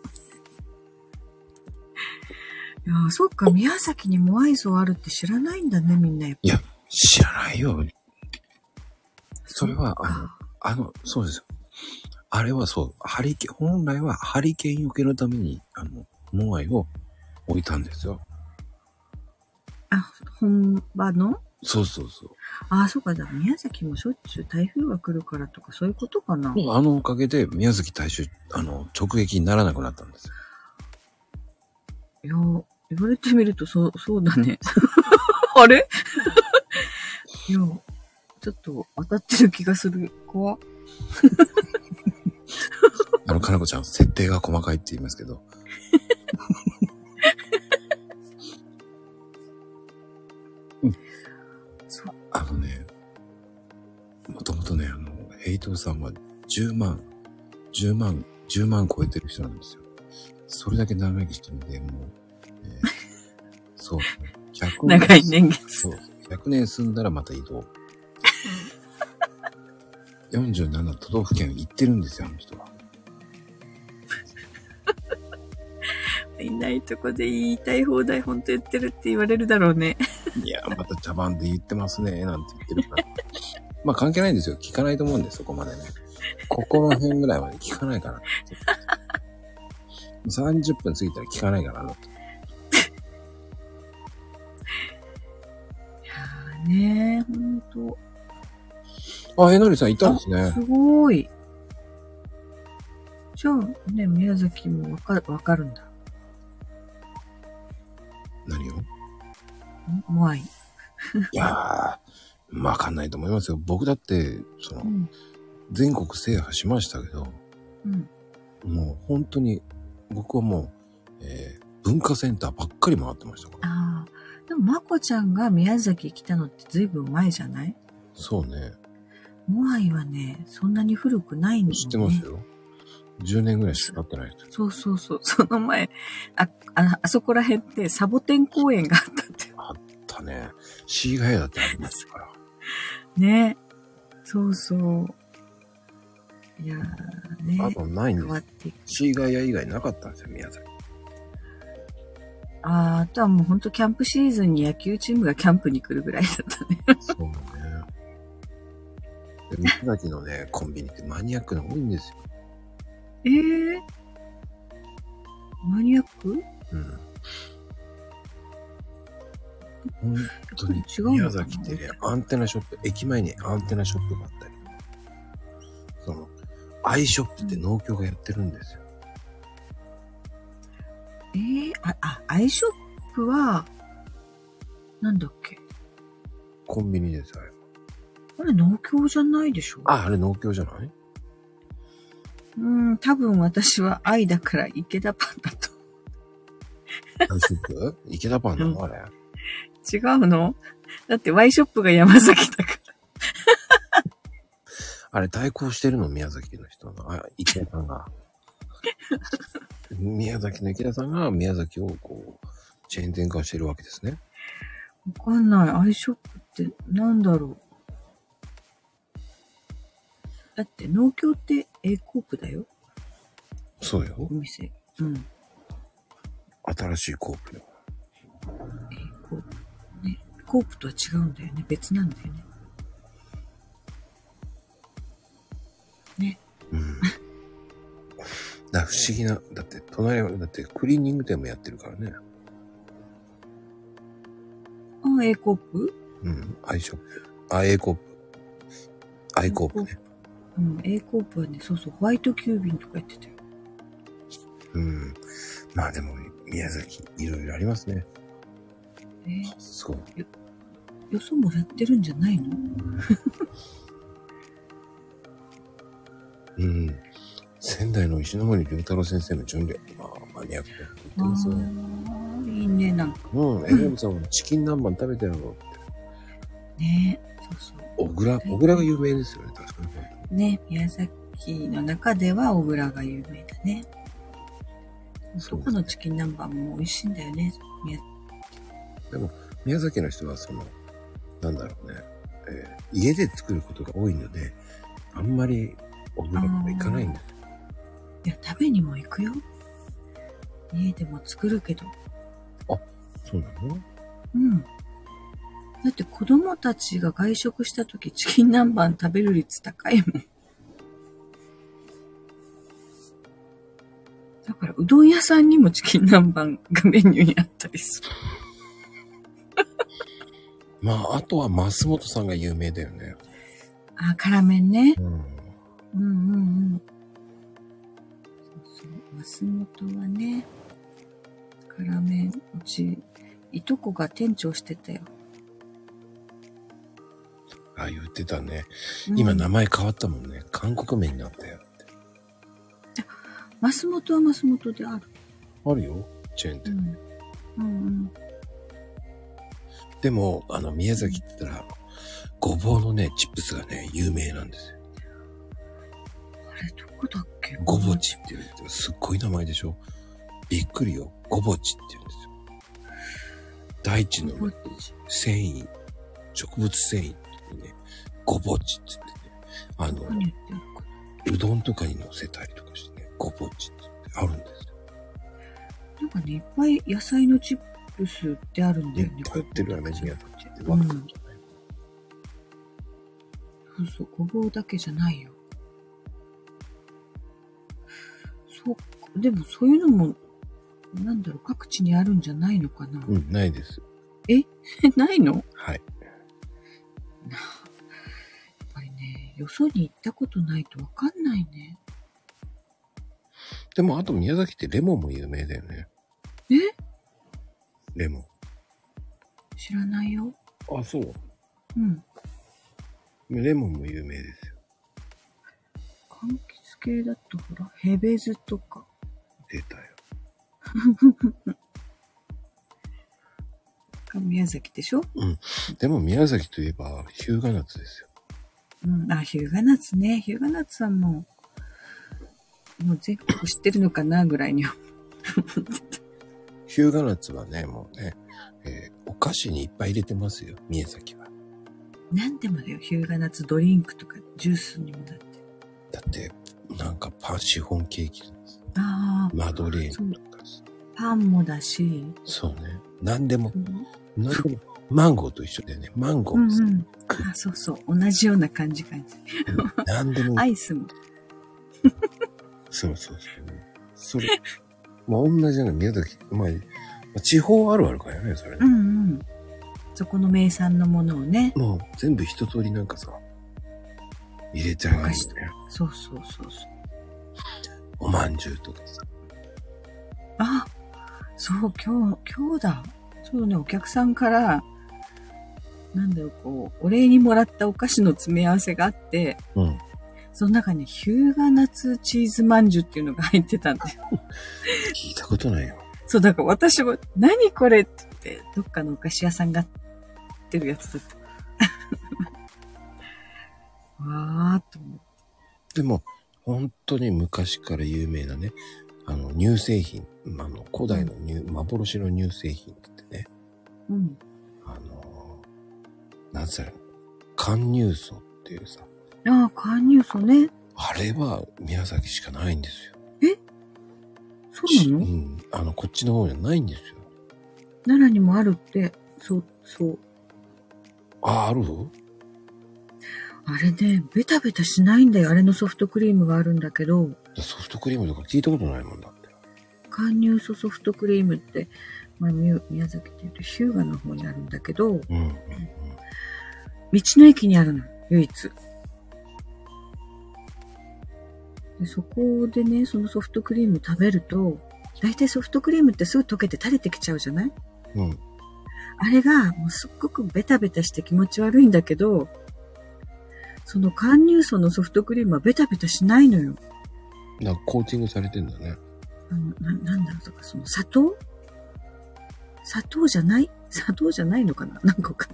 いやー、そっか、宮崎にモアイ像あるって知らないんだね、みんな。やっぱいや、知らないよ。それは、あのか、あの、そうですよ。あれはそう、ハリケーン、本来はハリケーンよけのために、あの、モアイを置いたんですよ。あ、本場の？そうそうそう。あ、そうか、だから宮崎もしょっちゅう台風が来るからとかそういうことかな？あのおかげで宮崎大衆、あの、直撃にならなくなったんですよ。いや、言われてみるとそう、そうだね。(laughs) あれ？(laughs) いや、ちょっと当たってる気がする。怖っ (laughs) あの、かなこちゃん、設定が細かいって言いますけど。(laughs) そう。あのね、もともとね、あの、ヘイトさんは10万、10万、10万超えてる人なんですよ。それだけ長生きしてるんで、もう、えー (laughs) そう、100長い年月。そう。100年住んだらまた移動。47都道府県行ってるんですよ、あの人は。(laughs) いないとこで言いたい放題本当言ってるって言われるだろうね。(laughs) いや、また茶番で言ってますね、なんて言ってるから。まあ関係ないんですよ。聞かないと思うんです、そこまでね。ここの辺ぐらいまで聞かないから。(laughs) 30分過ぎたら聞かないからな。いやーねほんと。あ、えのりさんいたんですねす。ごい。じゃあね、宮崎もわかる、わかるんだ。何を？んモアイ。いやー、わかんないと思いますよ。僕だって、そのう、ん。全国制覇しましたけど、うん。もう本当に、僕はもう、えー文化センターばっかり回ってましたから。ああ。でも、まこちゃんが宮崎来たのってずいぶん前じゃない？そうね。モアイはね、そんなに古くないんだよね。知ってますよ。10年ぐらいしか経ってないです。そうそうそう。その前、あ、あ、あそこら辺ってサボテン公園があったって。あったね。シーガヤだってありますから。(laughs) ね。そうそう。いやーね。あとないんです。シーガヤ以外なかったんですよ、宮崎。あーあとはもうほんとキャンプシーズンに野球チームがキャンプに来るぐらいだったね。そうね。で、三崎のね、コンビニってマニアックなの多いんですよ。ええマニアック？うん。本当に宮崎ってね、アンテナショップ、駅前にアンテナショップがあったり、その、アイショップって農協がやってるんですよ。ええあ、あ、アイショップは、なんだっけ？コンビニです、あれ。あれ農協じゃないでしょ？あ、あれ農協じゃない？うん、多分私は愛だから池田パンだと。アイショップ池田パンなの？あれ。違うの？だってワイショップが山崎だから。(laughs) あれ対抗してるの？宮崎の人の。あ、池田さんが。(laughs) 宮崎の池田さんが宮崎をこう、チェーン店化してるわけですね。わかんない。アイショップってなんだろう？だって農協って A コープだよ。そうよお。店。うん。新しいコープよ。A コープ。ね。コープとは違うんだよね。別なんだよね。ね。うん。だ不思議な、だって隣は、だってクリーニング店もやってるからね。あ、A コープ？うん。アイショップ。あ、A コープ。アイコープね。うん。A コープはね、そうそう、ホワイト急便とかやってたよ。うん。まあでも、宮崎、いろいろありますね。え？ーすごい。よそもらってるんじゃないの？(laughs) うん。仙台の石森良太郎先生の準備。まあ、マニアックなこと言ってますね。いいね、なんかうん。エレムさんもチキン南蛮食べたよって。ね。そうそう。小倉、小倉が有名ですよね、確かに。ね、宮崎の中では小倉が有名だね。そこのチキン南蛮も美味しいんだよね。宮でも、宮崎の人はその、なんだろうね、えー家で作ることが多いので、あんまり小倉とか行かないんだよ。いや、食べにも行くよ。家でも作るけど。そうなの？うん。だって子供たちが外食した時チキン南蛮食べる率高いもん。だからうどん屋さんにもチキン南蛮がメニューにあったりする。(laughs) まあ、あとは増本さんが有名だよね。あ、辛麺ね。うん。うんうんうん。そうそう。増本はね、辛麺、うち、いとこが店長してたよ。あ、言ってたね。うん今名前変わったもんね。韓国麺になったよって。増本は増本である。あるよ、チェーン店。うん。うんうん。でも、あの、宮崎って言ったら、ごぼうのね、チップスがね、有名なんですよ。あれ、どこだっけ？ごぼちって言うんですよ。すっごい名前でしょ？びっくりよ。ごぼちって言うんですよ。大地の繊維、植物繊維ってね、ごぼちって言ってね、あの、うどんとかに乗せたりとかしてね、ごぼちって言ってあるんですよ。なんかね、いっぱい野菜のチップスってあるんだよねいっ。ぱい売ってるよね、宮崎って。うんわかるんそうそう、ごぼうだけじゃないよ。そうか、でもそういうのも、なんだろう、各地にあるんじゃないのかな。うん、ないです。え、(laughs) ないの？やっはい。ぱりね、よそに行ったことないとわかんないね。でも、あと宮崎ってレモンも有名だよね。え？レモン。知らないよ。あ、そう。うん。レモンも有名ですよ。柑橘系だとほら、ヘベズとか。出たよ。(laughs) が宮崎でしょ？でも宮崎といえば、日向夏ですよ。うん。あ、ヒューガナッツね。ヒューガナッツはもう、もう全国知ってるのかなぐらいには。(laughs) 日向夏はね、もうね、えーお菓子にいっぱい入れてますよ、宮崎は。何でもだよ。ヒューガナッツドリンクとかジュースにもだって。だって、なんかパン、シフォンケーキなんです。ああ、マドレーヌとか。パンもだし、そうね。何でもう、ん何でも、マンゴーと一緒だよね。マンゴーもさ、うんうん。あ、そうそう。同じような感じ感じ。何でも、アイスも。(laughs) そうそうそう。それ、まあ同じような宮崎、まあ、地方あるあるかよね、それね。うんうん。そこの名産のものをね。もう全部一通りなんかさ、入れてあるんだよね。そうそうそうそう。おまんじゅうとかさ。あ、そう、今日、今日だ。そうね、お客さんから、なんだろう、こう、お礼にもらったお菓子の詰め合わせがあって、うん。その中にヒューガナッツチーズまんじゅうっていうのが入ってたんだよ。聞いたことないよ。そう、だから私も、何これって言って、どっかのお菓子屋さんがやってるやつだった。(laughs) わーっと思って。でも、本当に昔から有名なね、あの、乳製品、あの、古代の乳、幻の乳製品って言ってね、うん。あの、なんつうの、甘乳素っていうさ、ああ、甘乳素ね。あれは宮崎しかないんですよ。そうなの？うん。あの、こっちの方にはないんですよ。奈良にもあるって、そう、そう。あ、あるあれね、ベタベタしないんだよ。あれのソフトクリームがあるんだけど、ソフトクリームとか聞いたことないもんだって。甘乳素ソフトクリームって、まあ、み宮崎って言うとヒューガの方にあるんだけど、うん、うん、うん。道の駅にあるの、唯一。でそこでね、そのソフトクリーム食べると、大体ソフトクリームってすぐ溶けて垂れてきちゃうじゃない？うん。あれがもうすっごくベタベタして気持ち悪いんだけど、その甘乳素のソフトクリームはベタベタしないのよ。なんかコーティングされてんだね。あの、な、なんだろうとか、その砂糖？砂糖じゃない？砂糖じゃないのかな？なんかわか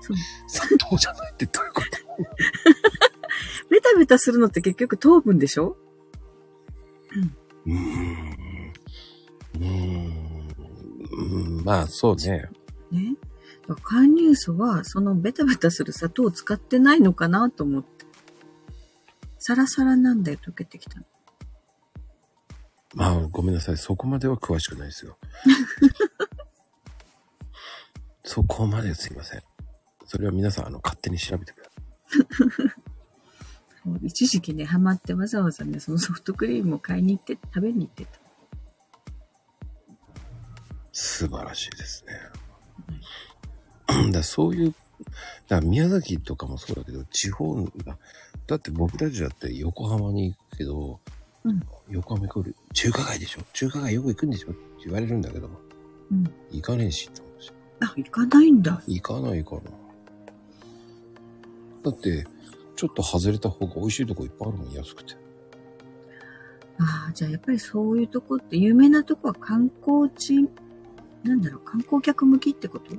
(laughs) 砂糖じゃないってどういうこと？(laughs) ベタベタするのって結局糖分でしょ？うーん。うーん。うんまあ、そうね。ね。だから甘乳素はそのベタベタする砂糖を使ってないのかなと思って。サラサラなんだよ、溶けてきたの。まあ、ごめんなさい。そこまでは詳しくないですよ。(laughs) そこまですいません。それは皆さん、あの、勝手に調べてください。(laughs) 一時期ね、ハマってわざわざね、そのソフトクリームを買いに行って、食べに行ってた。素晴らしいですね。だからそういう、だ宮崎とかもそうだけど、地方だ、だって僕たちだって横浜に行くけど、うん横浜行く中華街でしょ？中華街よく行くんでしょ？って言われるんだけど、うん。行かねえしって思うし。あ、行かないんだ。行かないかな。だって、ちょっと外れた方が美味しいとこいっぱいあるもん、安くて。ああ、じゃあやっぱりそういうとこって、有名なとこは観光地、なんだろう、観光客向きってこと？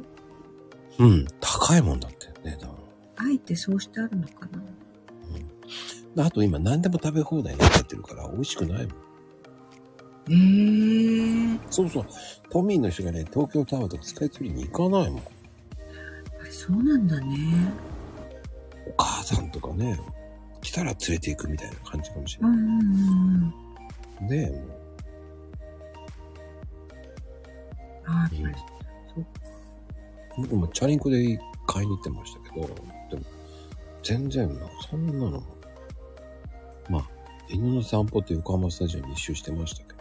うん、高いもんだってね、だあえてそうしてあるのかなあと今何でも食べ放題になっちゃってるから美味しくないもん。ええそうそう。都民の人がね、東京タワーとかスカイツリーに行かないもん。あれそうなんだね。お母さんとかね、来たら連れて行くみたいな感じかもしれない。うんうんうんうん。ねえ、もう。ああ、やっぱりそう僕もチャリンコで買いに行ってましたけど、でも、全然、そんなの、まあ、犬の散歩って横浜スタジオに一周してましたけど、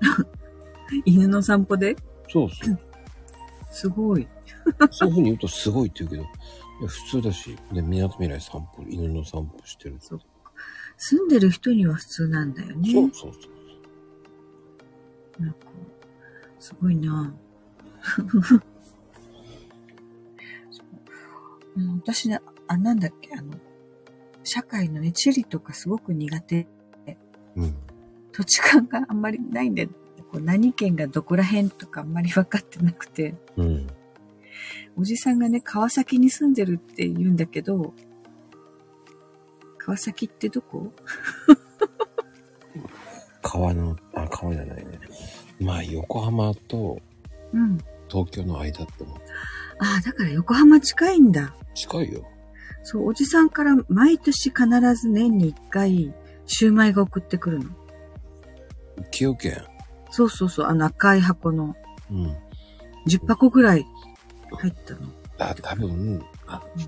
(laughs) 犬の散歩で？そうそう。(laughs) すごい。(laughs) そういうふうに言うとすごいって言うけど、普通だし、で、港未来散歩、犬の散歩してる。そう住んでる人には普通なんだよね。そうそうそう。なんか、すごいなそううん私ね、あ、なんだっけ、あの、社会のね、地理とかすごく苦手。うん。土地勘があんまりないんで、こう何県がどこら辺とかあんまり分かってなくて、うん。おじさんがね、川崎に住んでるって言うんだけど、川崎ってどこ？川の、あ、川じゃないね。まあ、横浜とうん。東京の間ってもうああ、だから横浜近いんだ。近いよ。そう、おじさんから毎年必ず年に一回、シューマイが送ってくるの。崎陽軒。そうそうそう、あの赤い箱のうん。10箱ぐらい入ったの。あ、多分、あうん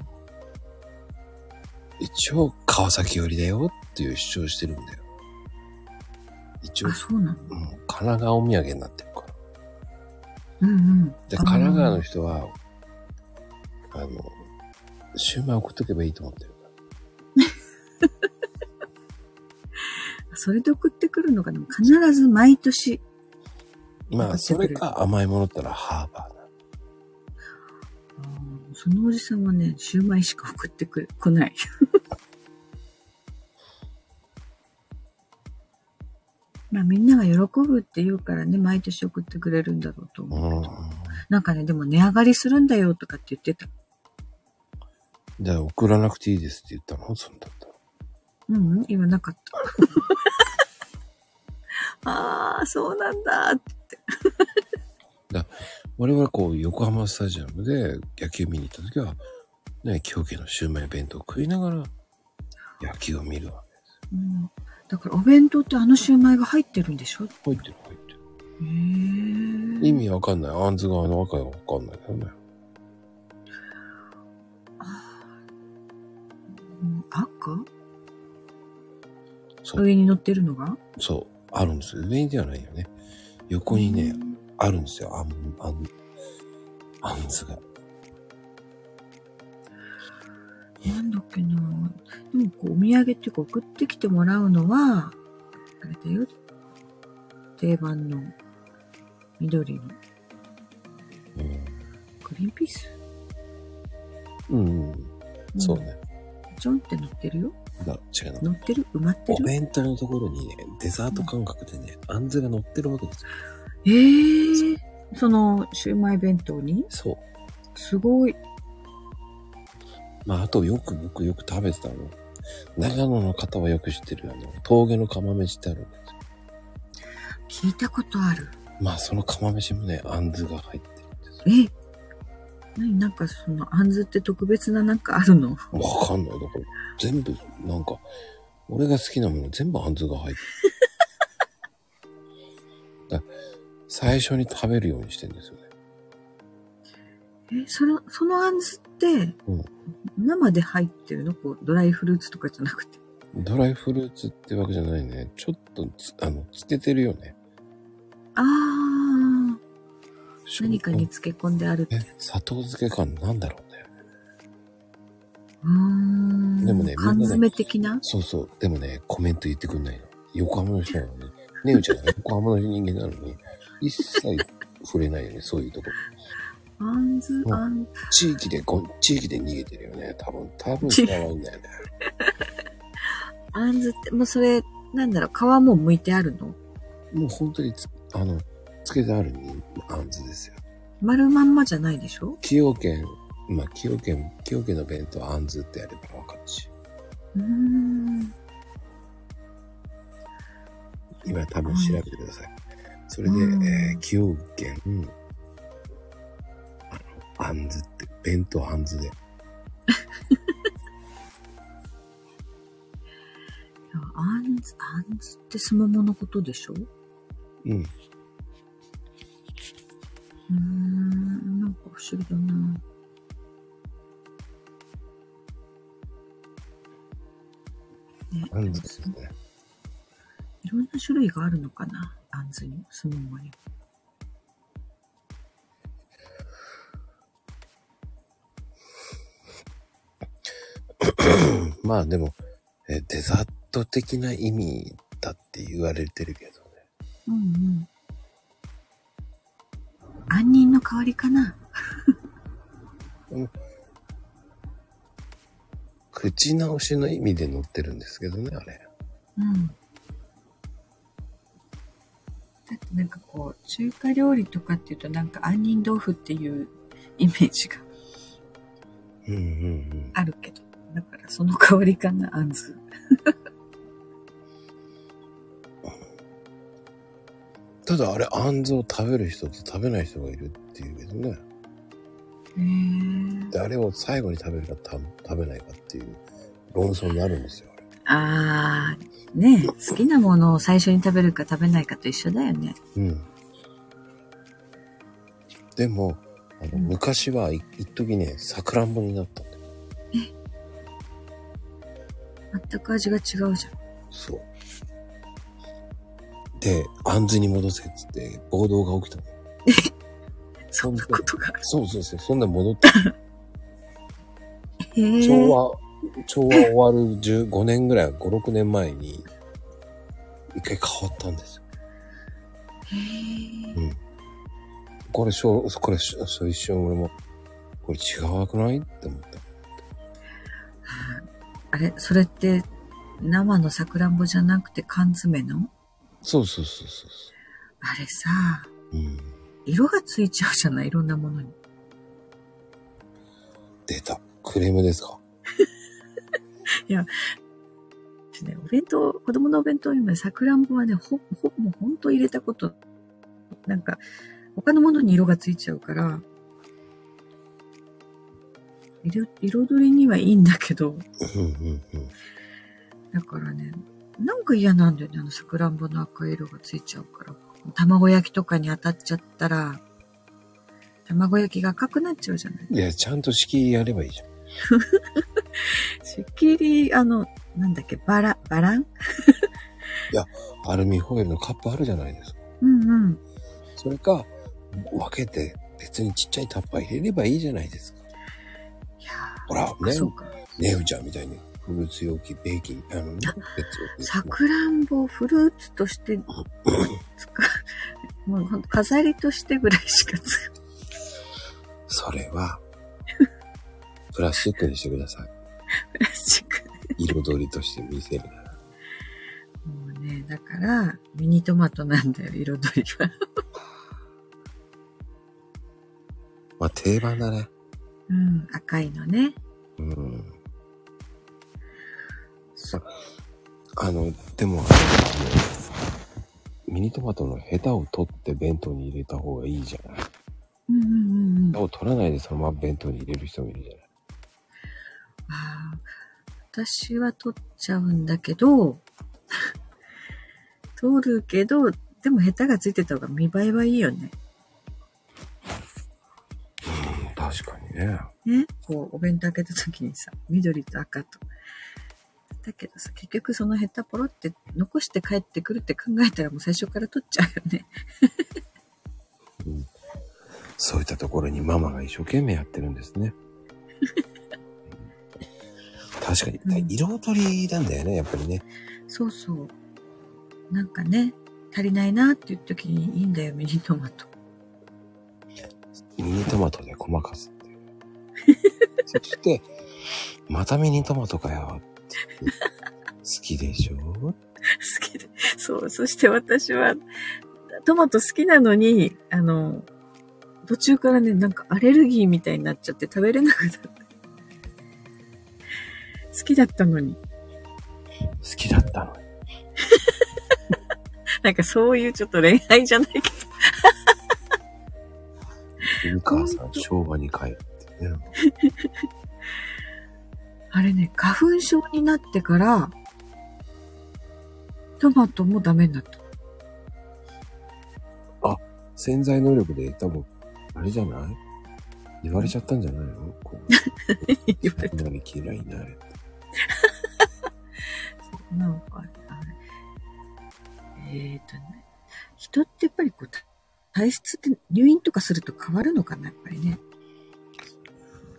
一応川崎寄りだよっていう主張してるんだよ。一応あ、、そうなの？うん、神奈川お土産になってるから。うんうん。で、神奈川の人は、あの、シューマイ送っとけばいいと思ってる。(laughs) それで送ってくるのが、必ず毎年。まあ、それか甘いものったらハーバーだ。そのおじさんはね、シューマイしか送ってくれ、来ない。(laughs) まあみんなが喜ぶって言うからね、毎年送ってくれるんだろうとう思うけど。ん。なんかね、でも値上がりするんだよとかって言ってた。じゃあ送らなくていいですって言ったの？そんだったら。うん、うん、言わなかった。ああ、そうなんだって。我々こう、横浜スタジアムで野球見に行った時は、ね、京家のシューマイ弁当を食いながら野球を見るわうん、だからお弁当ってあのシューマイが入ってるんでしょ？入ってる入ってる。え。意味わかんない。あんずがあの赤がわかんないよね。うん赤？そう、上に乗ってるのが？そう。あるんですよ。上にではないよね。横にね、あるんですよ。あん、あん、あんずが。なんだっけなでもこう、お土産っていうか送ってきてもらうのは、あれだよ。定番の緑のグリーンピース。うん。うん。そうね。ちょんって乗ってるよ。だ、違うの。乗ってる？埋まっておる弁当のところにね、デザート感覚でね、あんずが乗ってるわけですよ。ええー、その、シューマイ弁当に？そう。すごい。まあ、あとよく僕よく食べてたの。長野の方はよく知ってるあの、峠の釜飯ってあるんですよ。聞いたことある。まあ、その釜飯もね、あんずが入ってるんですえ？何？なんかその、あんずって特別ななんかあるの？よ。わかんない。だから、全部、なんか、俺が好きなもの全部あんずが入ってる。(laughs) 最初に食べるようにしてるんですよね。え、その、そのあんずってうん、生で入ってるの？こう、ドライフルーツとかじゃなくて。ドライフルーツってわけじゃないね。ちょっとつ、あの、つけてるよね。あー、何かに漬け込んであるって。え、砂糖漬けかなんだろうね。うーん。でもね缶詰的な？そうそう。でもね、コメント言ってくんないの。横浜の人なのに。ねうちゃんが横浜の人間なのに、一切触れないよね、そういうとこ。あんず、うんあん、地域でこ、地域で逃げてるよね。多分、多分知らないんだよね。あんずって、もうそれ、なんだろう、皮も剥いてあるの？もう本当につ、あの、つけてあるに、あんずですよ。丸まんまじゃないでしょ？崎陽軒、まあ、崎陽軒、崎陽軒の弁当あんずってやればわかるし。うーん。今多分調べてください。それで、うんえー、崎陽軒、あの、あんずって、弁当あんずで。いやあんず、あんずってすもものことでしょ？ううん。ーん、なんか不思議だな。ね、あんずですね。いろんな種類があるのかなあんずに、すももに。まあでも、えーデザート的な意味だって言われてるけどね。うんうん。杏仁の香りかな口直しの意味で載ってるんですけどね、あれ。うん。だってなんかこう、中華料理とかっていうとなんか杏仁豆腐っていうイメージがうんうんうん。あるけど。だからその香りかな、あんず。(laughs) ただあれ、あんずを食べる人と食べない人がいるっていうけどね。で、あれを最後に食べるかた食べないかっていう論争になるんですよ。ああー、ね好きなものを最初に食べるか食べないかと一緒だよね。うん。でも、あの、うん昔はい一時ね、さくらんぼになったん全く味が違うじゃん。そう。で、あんずに戻せっつって暴動が起きたの。(laughs) そんなことがある。そうそうそう、そんな戻って、へー昭和、昭和終わる15年ぐらい、5、6年前に、一回変わったんですよ。へーうん。これ、しょう、これ、しょそう一瞬俺も、これ違うくない？って思った。あれそれって、生のさくらんぼじゃなくて缶詰の？そうそうそうそうそあれさ、う。うん。色がついちゃうじゃない？いろんなものに。出た。クレームですか？(laughs) 私ね、お弁当、子供のお弁当にもねさくらんぼはね、ほ、ほ、もうほんと入れたこと、なんか、他のものに色がついちゃうから、色彩りにはいいんだけど、うんうんうん。だからね、なんか嫌なんだよね、あのさくらんぼの赤い色がついちゃうから。卵焼きとかに当たっちゃったら、卵焼きが赤くなっちゃうじゃない？いや、ちゃんと式やればいいじゃん。しっきり、あの、なんだっけ、バラ、バラン？アルミホイルのカップあるじゃないですか。うんうん。それか、分けて別にちっちゃいタッパー入れればいいじゃないですか。ほら、ー、ねそう、か。ネウちゃんみたいにフルーツ容器、ベーキン、あのね、別さくらんぼをフルーツとして使う、(laughs) もう飾りとしてぐらいしか使う。それは、プラスチックにしてください。プラスチック。彩りとして見せるなら。もうね、だから、ミニトマトなんだよ、彩りは。(laughs) まあ定番だね。うん、赤いのね。うん。そう。あの、でも、あのミニトマトのヘタを取って弁当に入れた方がいいじゃない。うんうんうんうん。ヘタを取らないでそのまま弁当に入れる人もいるじゃない。あー私は取っちゃうんだけど、(laughs) 取るけど、でもヘタがついてた方が見栄えはいいよね。うん、確かにね。ね。こう、お弁当開けた時にさ、緑と赤と。だけどさ、結局そのヘタポロって残して帰ってくるって考えたらもう最初から取っちゃうよね。そういったところにママが一生懸命やってるんですね。(laughs) 確かに、うん彩りなんだよね、やっぱりね。そうそう。なんかね、足りないなっていう時にいいんだよ、ミニトマト。ミニトマトでごまかす。そして、またミニトマトかよ。好きでしょ？(laughs) 好きで。そう、そして私は、トマト好きなのに、あの、途中からね、なんかアレルギーみたいになっちゃって食べれなくなった。好きだったのに。好きだったのに。(laughs) なんかそういうちょっと恋愛じゃないけど。お母さん、昭和に帰ってね。(laughs) あれね、花粉症になってから、トマトもダメになった。潜在能力で多分、あれじゃない？言われちゃったんじゃないの？こう (laughs) 言われなり嫌いになれって。(laughs) なんか、あれえっ、とね、人ってやっぱりこう、体質って入院とかすると変わるのかな、やっぱりね。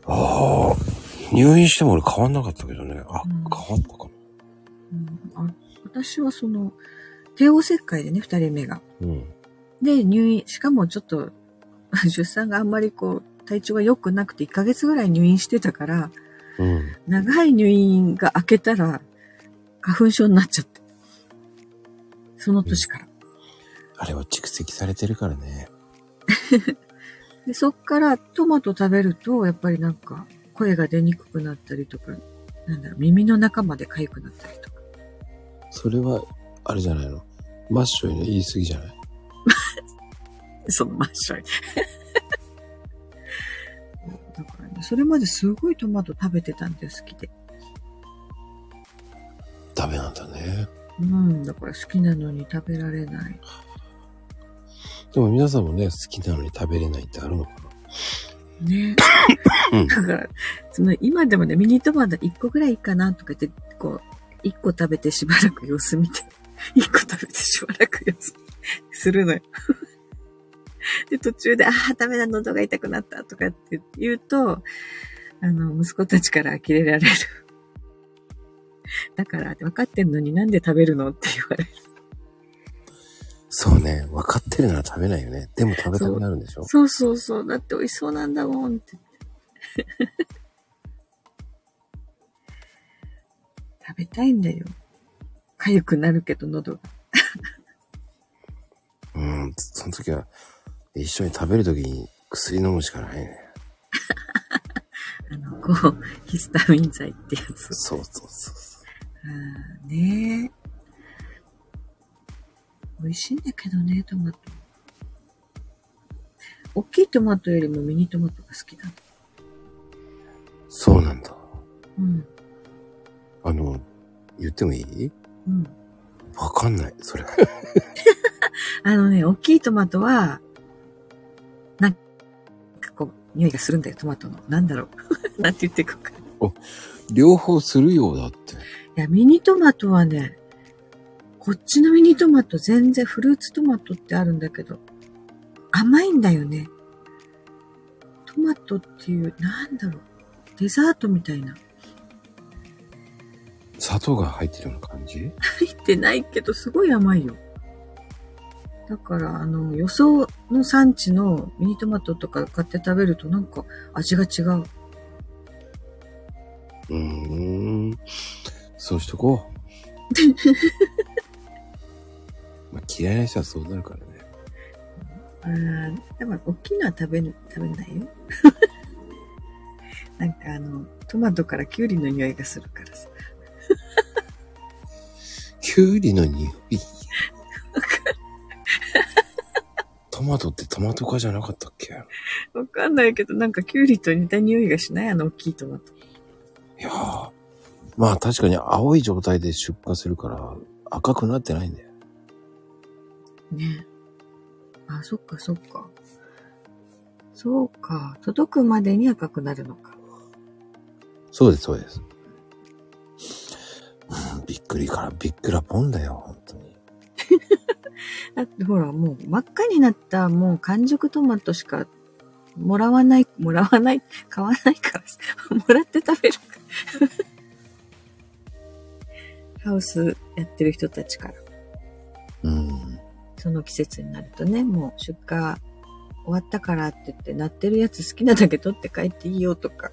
ああ、入院しても俺変わんなかったけどね。あ、うん変わったかうん、あ私はその、帝王切開でね、二人目が。な。うん。で、入院、しかもちょっと、(laughs) 出産があんまりこう、体調が良くなくて1ヶ月ぐらい入院してたから、うん。長い入院が明けたら、花粉症になっちゃって。その年から。あれは蓄積されてるからね。(laughs) で、そっからトマト食べると、やっぱりなんか、声が出にくくなったりとか、なんだろう、耳の中まで痒くなったりとか。それは、あれじゃないの？マッシュに言い過ぎじゃない？(laughs) そのマッショイ。(laughs) だからね、それまですごいトマト食べてたんで好きで。食べうん、だから好きなのに食べられない。でも皆さんもね、好きなのに食べれないってあるのかなね。うんだから、その今でもね、ミニトマト1個ぐらいいいかなとか言って、こう、1個食べてしばらく様子見て、(laughs) 1個食べてしばらく様子するのよ。(laughs) で、途中で、ああ、ダメだ、喉が痛くなったとかって言うと、あの、息子たちから呆れられる。だから、分かってんのになんで食べるの？って言われる。そうね。分かってるなら食べないよね。でも食べたくなるんでしょ？そうそうそう。だって美味しそうなんだもんって。(laughs) 食べたいんだよ。痒くなるけど喉が。(laughs) うん。その時は、一緒に食べる時に薬飲むしかないね。(laughs) あの、こう、ヒスタミン剤ってやつ。そうそうそうそあーねえ。美味しいんだけどね、トマト。大きいトマトよりもミニトマトが好きだ。う。そうなんだ。うん。あの、言ってもいい？うん。わかんない。それ。(laughs) あのね、大きいトマトは、なんかこう、匂いがするんだよ、トマトの。なんだろう。(laughs) なんて言っていくか。い両方するようだって。や、ミニトマトはね、こっちのミニトマト全然フルーツトマトってあるんだけど、甘いんだよね。トマトっていう、なんだろう。デザートみたいな。砂糖が入ってるような感じ？入ってないけど、すごい甘いよ。だから、あの、予想の産地のミニトマトとか買って食べるとなんか味が違う。うーん。そうしとこう。(laughs) まあ、嫌いな人はそうなるからね。あーでも、大きいのは食べる、食べないよ。(laughs) なんかあの、トマトからキュウリの匂いがするからさ。きゅうりの匂い。(laughs) トマトってトマト科じゃなかったっけ？わかんないけど、なんかキュウリと似た匂いがしない？あの大きいトマト。いやー。まあ確かに青い状態で出荷するから赤くなってないんだよ。ね。あ、そっかそっか。そうか。届くまでに赤くなるのか。そうです、そうです。うん、びっくりからびっくらぽんだよ、本当に。(laughs) だってほら、もう真っ赤になったもう完熟トマトしかもらわない、もらわない、買わないからさ、(laughs) もらって食べる。(laughs) ハウスやってる人たちから。うん。その季節になるとね、もう出荷終わったからって言って、なってるやつ好きなだけ取って帰っていいよとか。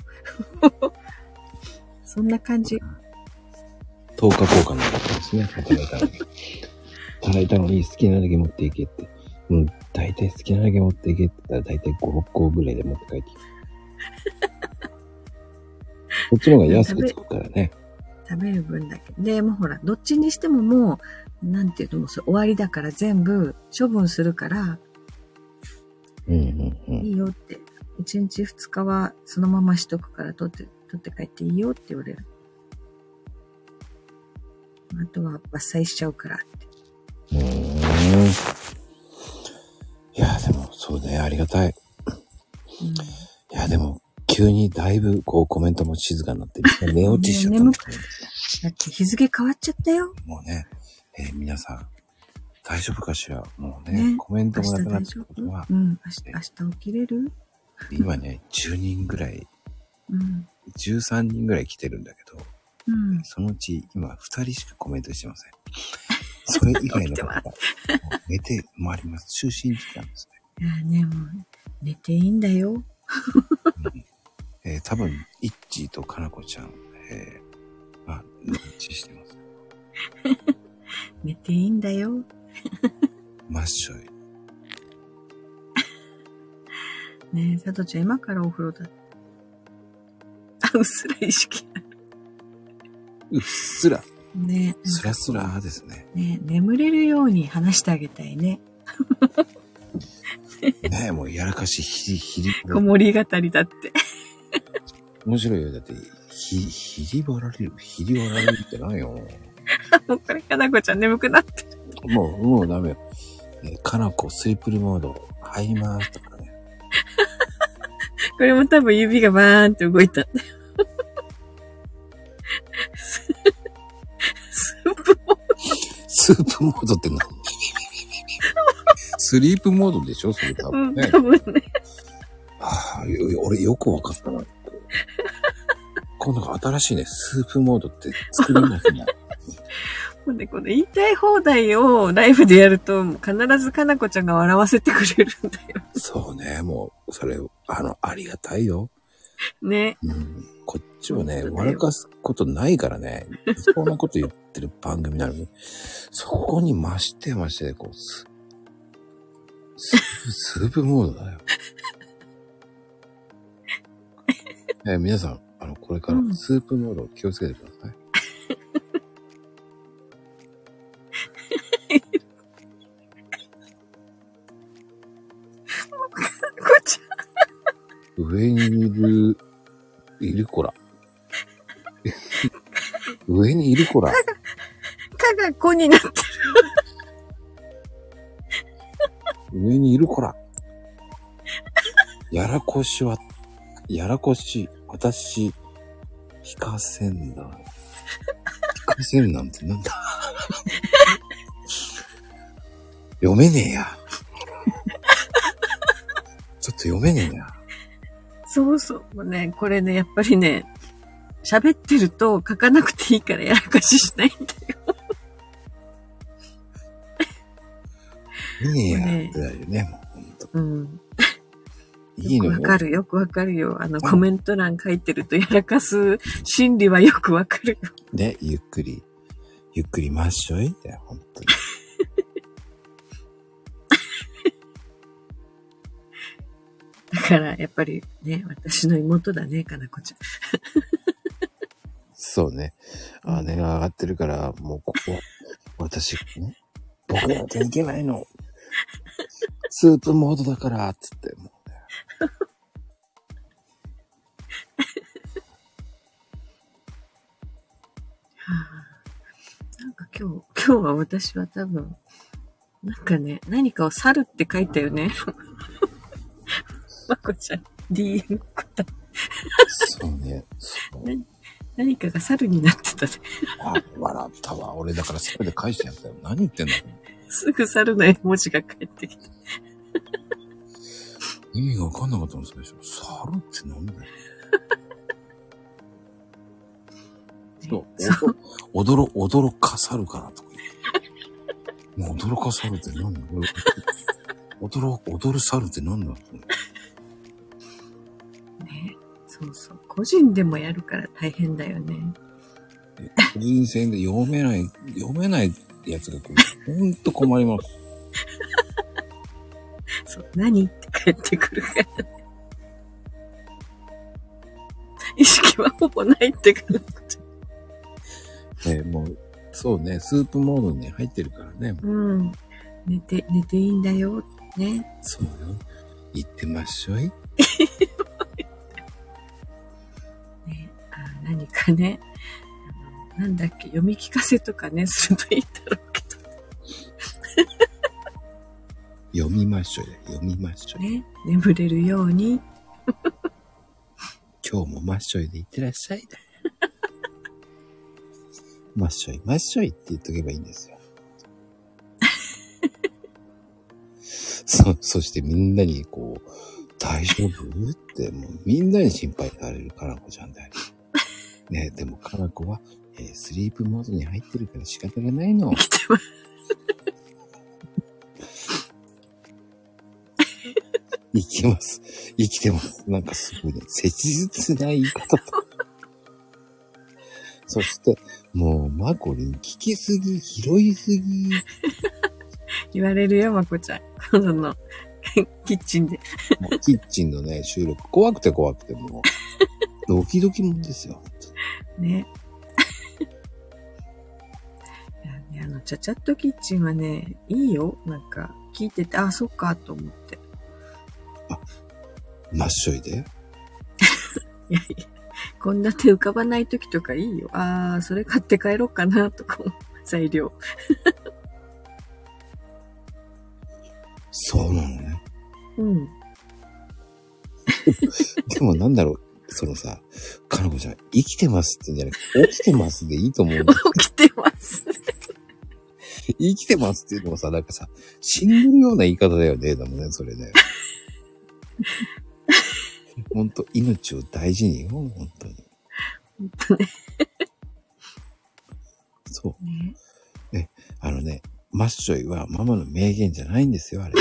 (laughs) そんな感じ。10日交換のことですね、働いたのに。働いたのに好きなだけ持っていけって。うん、大体好きなだけ持っていけって言ったら大体5、6個ぐらいで持って帰ってきて。(laughs) こっちの方が安くつくからね。食べる分だけ。で、もうほら、どっちにしてももう、なんていうのも終わりだから全部処分するから、うんうんうん。いいよって。1日2日はそのまましとくから取って、取って帰っていいよって言われる。あとは伐採しちゃうからって。うーん。いや、でも、そうね、ありがたい。うんいや、でも、急にだいぶ、こう、コメントも静かになって、寝落ちしちゃったんですだって日付変わっちゃったよ。もうね、えー皆さん、大丈夫かしら？もうね、ねコメント明もなくなっ日大丈夫？たことは、うん。明日、明日起きれる？今ね、10人ぐらい、うん。13人ぐらい来てるんだけど、うん。そのうち今2人しかコメントしてません。(laughs) それ以外の方が、もう寝て回ります。就寝時間ですいやね、もう、寝ていいんだよ。ね。うんえー多分、イッチーとかなこちゃん、えー、まあ、寝落ちしてます。(laughs) 寝ていいんだよ。マッショイ。(laughs) ねえ、さとちゃん今からお風呂だ。あ、うっすら意識ある。うっすら、ねえ、スラスラですね。ねえ眠れるように話してあげたいね。(laughs) ねえ、もうやらかし、ひり、ひり、子守語りだって。面白いよ。だって、ひ、ひり割られる、ひり割られるってないよ。(laughs) もうこれかなこちゃん眠くなってる。もう、もうダメよ。えーかなこスイープルモード入りますとかね。(laughs) これも多分指がバーンって動いたんだよ。スープもスープモードって何？スリープモードでしょ？それ多うん、分ね。多分ね。ああ、よ俺よくわかったな。今度新しいね、スープモードって作りますね。(laughs) もうね、この言いたい放題をライブでやると、必ずかなこちゃんが笑わせてくれるんだよ。そうね、もう、それ、あの、ありがたいよ。ね。うん。こっちはね、笑かすことないからね、そんなこと言ってる番組なのに、そこに増して増して、こう、スススープモードだよ。(laughs) え皆さん、あの、これからうんスープモード気をつけてください。上にいる、いる子ら。(laughs) 上にいる子ら。かが子になってる。上にいる子ら。やらこしは、やらこし、私、非化線だ。非化線なんてなんだ読めねえや。ちょっと読めねえや。そうそう。ね、これね、やっぱりね、喋ってると書かなくていいからやらかししないんだよ。読めねえや。ねだよね、もうほんと。うん。いいのよわ。かる、よくわかるよ。あの、コメント欄書いてるとやらかす心理はよくわかるよ。ね、ゆっくり、ゆっくりまっしょいって、ほんとに。だから、やっぱりね、私の妹だね、かなこちゃん。(laughs) そうね。姉が上がってるから、もうここ、私、ね、僕なんていけないの。スープモードだから、つって、もうね。はあ、なんか今日、今日は私は多分、なんかね、何かを猿って書いたよね。まこちゃん、DM 答えそうね。そう。何かが猿になってたね。あ、笑ったわ。俺だからそれで返してやったよ。何言ってんの？すぐ猿の絵文字が返ってきた。意味がわかんなかったの最初。猿ってなんだよ。そうそう。驚、驚かさるからとか言って。もう驚かさるって何だ？俺驚、踊る猿って何だ？って。ね。そうそう。個人でもやるから大変だよね。個人戦で読めない、読めないやつが来る。ほんと困ります。(laughs) そう。何って返ってくるからね。(laughs) 意識はほぼないってかなこちね、もう、そうね、スープモードに入ってるからね。うん。寝て、寝ていいんだよ。ね。そうよ。言ってまっしょい。(laughs) 何かね。なんだっけ、読み聞かせとかね、するといいんだろうけ (laughs) 読みましょいだよ。読みましょどい。ね。眠れるように。(laughs) 今日もまっしょいでいってらっしゃい。(laughs) まっしょい、まっしょいって言っとけばいいんですよ。そ、そしてみんなにこう、大丈夫？って、もうみんなに心配されるかなこちゃんだよ。ねでもかなこは、えースリープモードに入ってるから仕方がないの。来てます。生きます。生きてます。なんかすごいね、切実な言い方と。(laughs) そして、もう、マコリン聞きすぎ、拾いすぎ。言われるよ、まこちゃん。今度のキッチンで。もうキッチンのね、収録、怖くて怖くて、もう、ドキドキもんですよ。ね。(laughs) いやね、あの、ちゃちゃっとキッチンはね、いいよ。なんか、聞いてて、あ、そっか、と思って。真っ白いで？(laughs) いやいや、こんな手浮かばない時とかいいよ。ああ、それ買って帰ろうかな、とか。材料。そうなのね。うん。(laughs) でもなんだろう、そのさ、かなこちゃん、生きてますって言うんじゃなくて、起きてますでいいと思う。起きてます。(laughs) 生きてますっていうのもさ、なんかさ、死んでるような言い方だよね、でもね、それね。ほんと、命を大事によ、本当に。本当ね。(laughs) そう。ねあのね、マッショイはママの名言じゃないんですよ、あれ。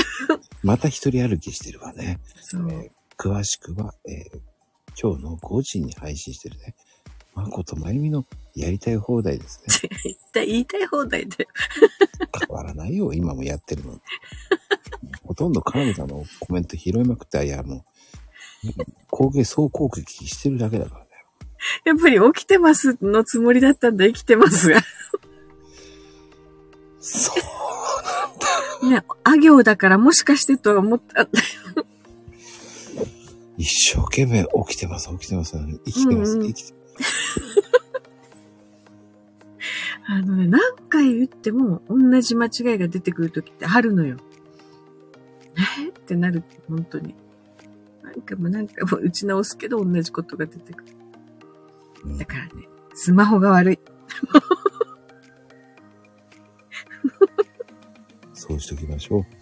また一人歩きしてるわね。(laughs) そう。えー詳しくは、えー今日の5時に配信してるね。まことまゆみのやりたい放題ですね。言った言いたい放題だよ。変わらないよ、今もやってるのに。ほとんどカナメさんのコメント拾いまくって、いや、もう、攻撃、総攻撃してるだけだからね。やっぱり起きてますのつもりだったんだ、生きてますが。そう。ね、あ行だからもしかしてとは思った。一生懸命起きてます、起きてます。生きてます、うんうん生きて (laughs) あのね、何回言っても同じ間違いが出てくるときってあるのよ。え？ってなる、本当に。何回も何回も打ち直すけど同じことが出てくる。うんだからね、スマホが悪い。(laughs) そうしときましょう。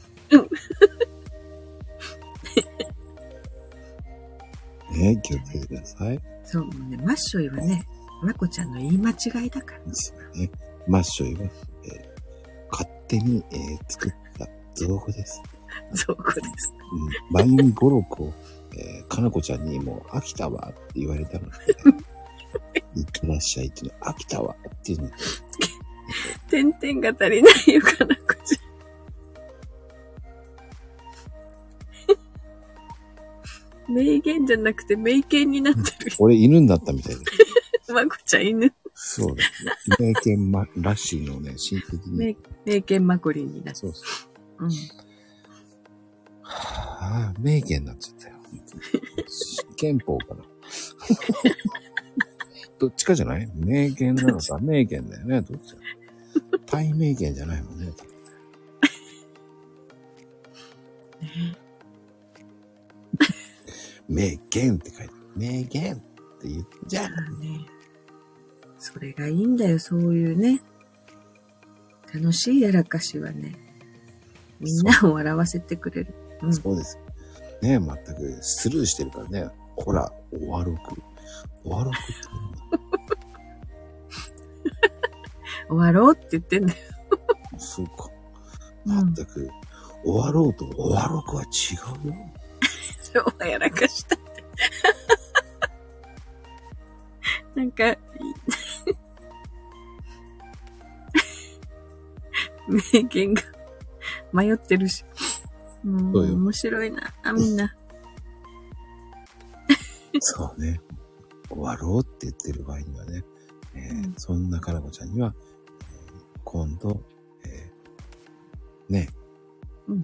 ね気をつけてください。そう、もうね、マッショイはね、まこちゃんの言い間違いだから。そうね。マッショイは、えー勝手に、えー作った造語です。そうこです。うん。番組語録を、えーかなこちゃんにもう飽きたわって言われたので、いってらっしゃいっていうの、飽きたわっていうの。(laughs) 点々が足りないよ、かなこ名言じゃなくて名言になってる。俺犬になったみたいで。(laughs) まこちゃん犬。そうですね。名犬ま、らしいのね、親戚に。名名言マコリンになってそうそう。る。うん。はあ、名言になっちゃったよ。(laughs) 憲法かな。どっちかじゃない？名言なのか、名言だよね。どっちだ？(laughs) 対名言じゃないもんね。名言って書いてある。名言って言っちゃう。まあね。それがいいんだよ、そういうね。楽しいやらかしはね。みんなを笑わせてくれる。うん。そうです。ね全くスルーしてるからね。ほら、おわろく。おわろくって終わろうって言ってんだよ。そうか。うん全く、終わろうと終わろくは違うよ。今日はやらかしたって。なんか、名言が迷ってるし。もそう面白いな、みんな。そうね。終わろうって言ってる場合にはね、えーうんそんなかなこちゃんには、えー今度、えーね、うん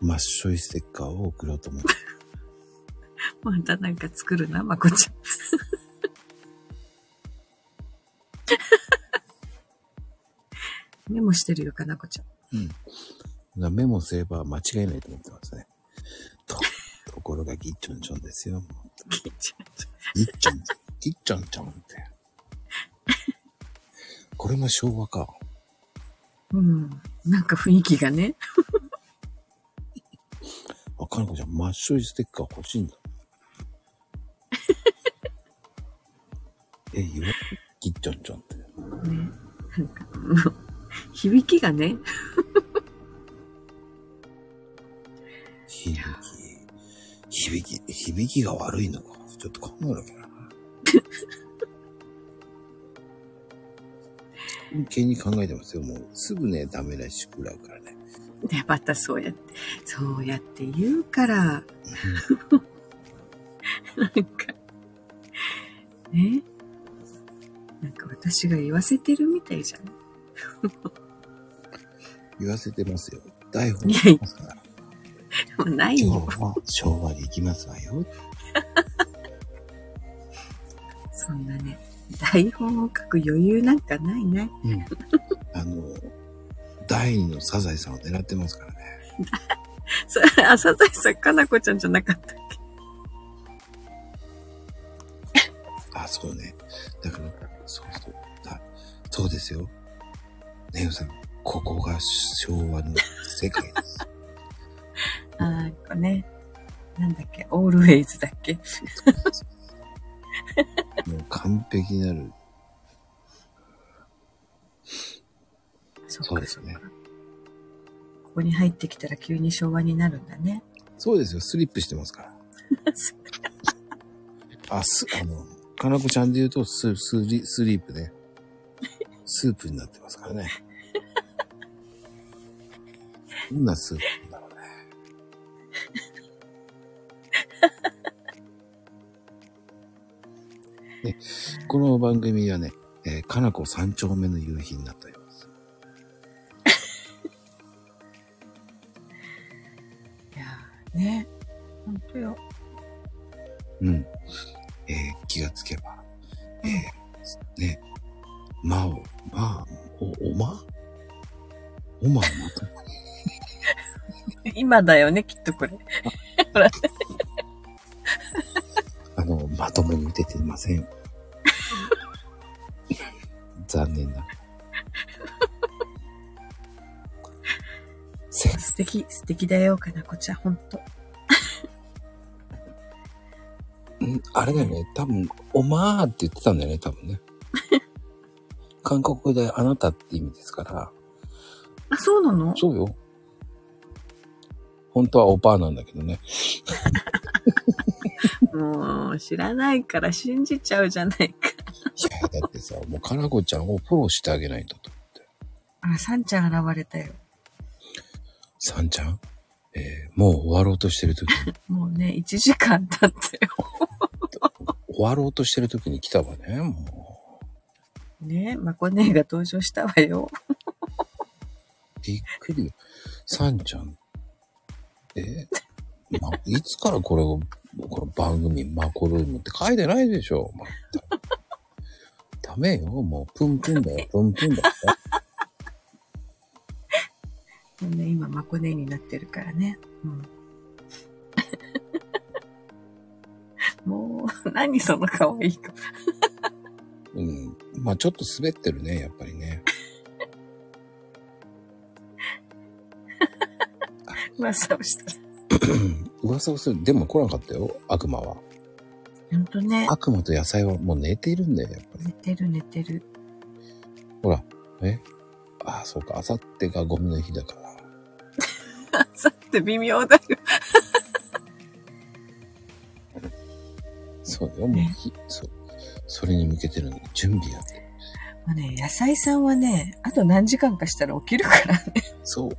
マッショイステッカーを送ろうと思って。またなんか作るな、まこちゃん。(laughs) メモしてるよ、かなこちゃん。うん。メモすれば間違いないと思ってますね。と、ところがギッチョンチョンですよ。もう聞いちゃギッチョン、ギッチョンチョンって。これも昭和か。ううん。なんか雰囲気がね。あ、かなこちゃん、マッショイステッカー欲しいんだ。え、言わギッチョンチョンって。ね。なんか、もう響きがね。響き、響き、響きが悪いのか。ちょっと考えなきゃな。真剣に考えてますよ。もうすぐね、ダメらしくらうからね。で、またそうやって、そうやって言うから、(laughs) なんか、ね。なんか私が言わせてるみたいじゃん。(laughs) 言わせてますよ。台本ありますから。もうないよ。今日は昭和で行きますわよ。(laughs) そんなね、台本を書く余裕なんかないね。うん。あの、第二のサザエさんを狙ってますからね。(laughs) それ、あ、サザエさん、かなこちゃんじゃなかったっけ？あ、そうね。だから、そうそう。だそうですよ。ネオさん、ここが昭和の世界です。(laughs) あなんかね、なんだっけ、オールウェイズだっけ？(laughs) もう完璧なる。そそうですね。ここに入ってきたら急に昭和になるんだね。そうですよ。スリップしてますから。(laughs) あ、す、あの、かなこちゃんで言うと、ス、スリ、スリープね。(laughs) スープになってますからね。どんなスープなんだろうね。(laughs) ね、この番組はね、えーかなこ三丁目の夕日になっております。(laughs) いやーね。ほんとよ。うん。えー気がつけば、えーね、まお、まあ、お、おま？おまをまと今だよね、きっとこれ。ほら、(laughs) あの、まともに打てていません。(laughs) 残念な (laughs) 素敵、素敵だよ、かなこちゃん、ほんと。あれだよね。多分、おまーって言ってたんだよね、多分ね。(laughs) 韓国語であなたって意味ですから。あ、そうなの？そうよ。本当はおばあなんだけどね。(laughs) もう、知らないから信じちゃうじゃないか。いや、だってさ、もうかなこちゃんをフォローしてあげないとと思って。あら、サンちゃん現れたよ。さんちゃん？えーもう終わろうとしてる時に、(laughs) もうね、1時間経ったよ。終わろうとしてる時に来たわね、もね、まこ姉が登場したわよ。う。びっくりよ。さんちゃん、えま、いつからこれを、この番組、マコルームって書いてないでしょ、まダメよ、もう、プンプンだよ、プンプンだよ。(laughs) ね、今、まこ姉になってるからね。うん。もう、何その可愛い子。うん。まあちょっと滑ってるね、やっぱりね。(laughs) 噂をしたら。(coughs) 噂をする。でも来なかったよ、悪魔は。ほんとね。悪魔と野菜はもう寝ているんだよ、やっぱり。寝てる寝てる。ほら、え？ああ、そうか、あさってがゴミの日だから。さって微妙だよ。そうだよ、もうひ、そう。それに向けてるのに準備やって。もうね、野菜さんはね、あと何時間かしたら起きるからね。そう。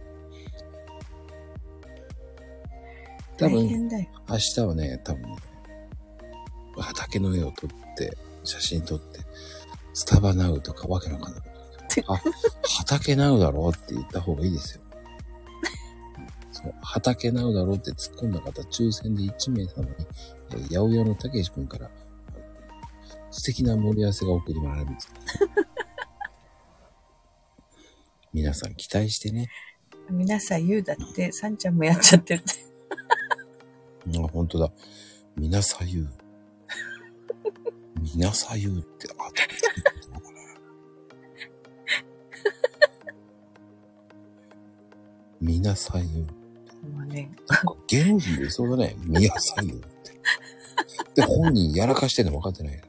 多大分、変だよ。明日はね、多分ね、畑の絵を撮って、写真撮って、スタバナウとかわけのわかんないこと。あ、畑ナウだろって言った方がいいですよ。そう、畑ナウだろって突っ込んだ方、抽選で1名様に、えー八百屋のたけし君から、素敵な盛り合わせが送り回られるんです。(laughs) 皆さん期待してね。皆さん言うだって、さんちゃんもやっちゃってるって。あ、本当だ。みなさゆう。みなさゆうって、あ、どうかな。みなさゆう。もうね、なんか芸能人でいそうだね。みなさゆうって。で、本人やらかしてんの分かってない。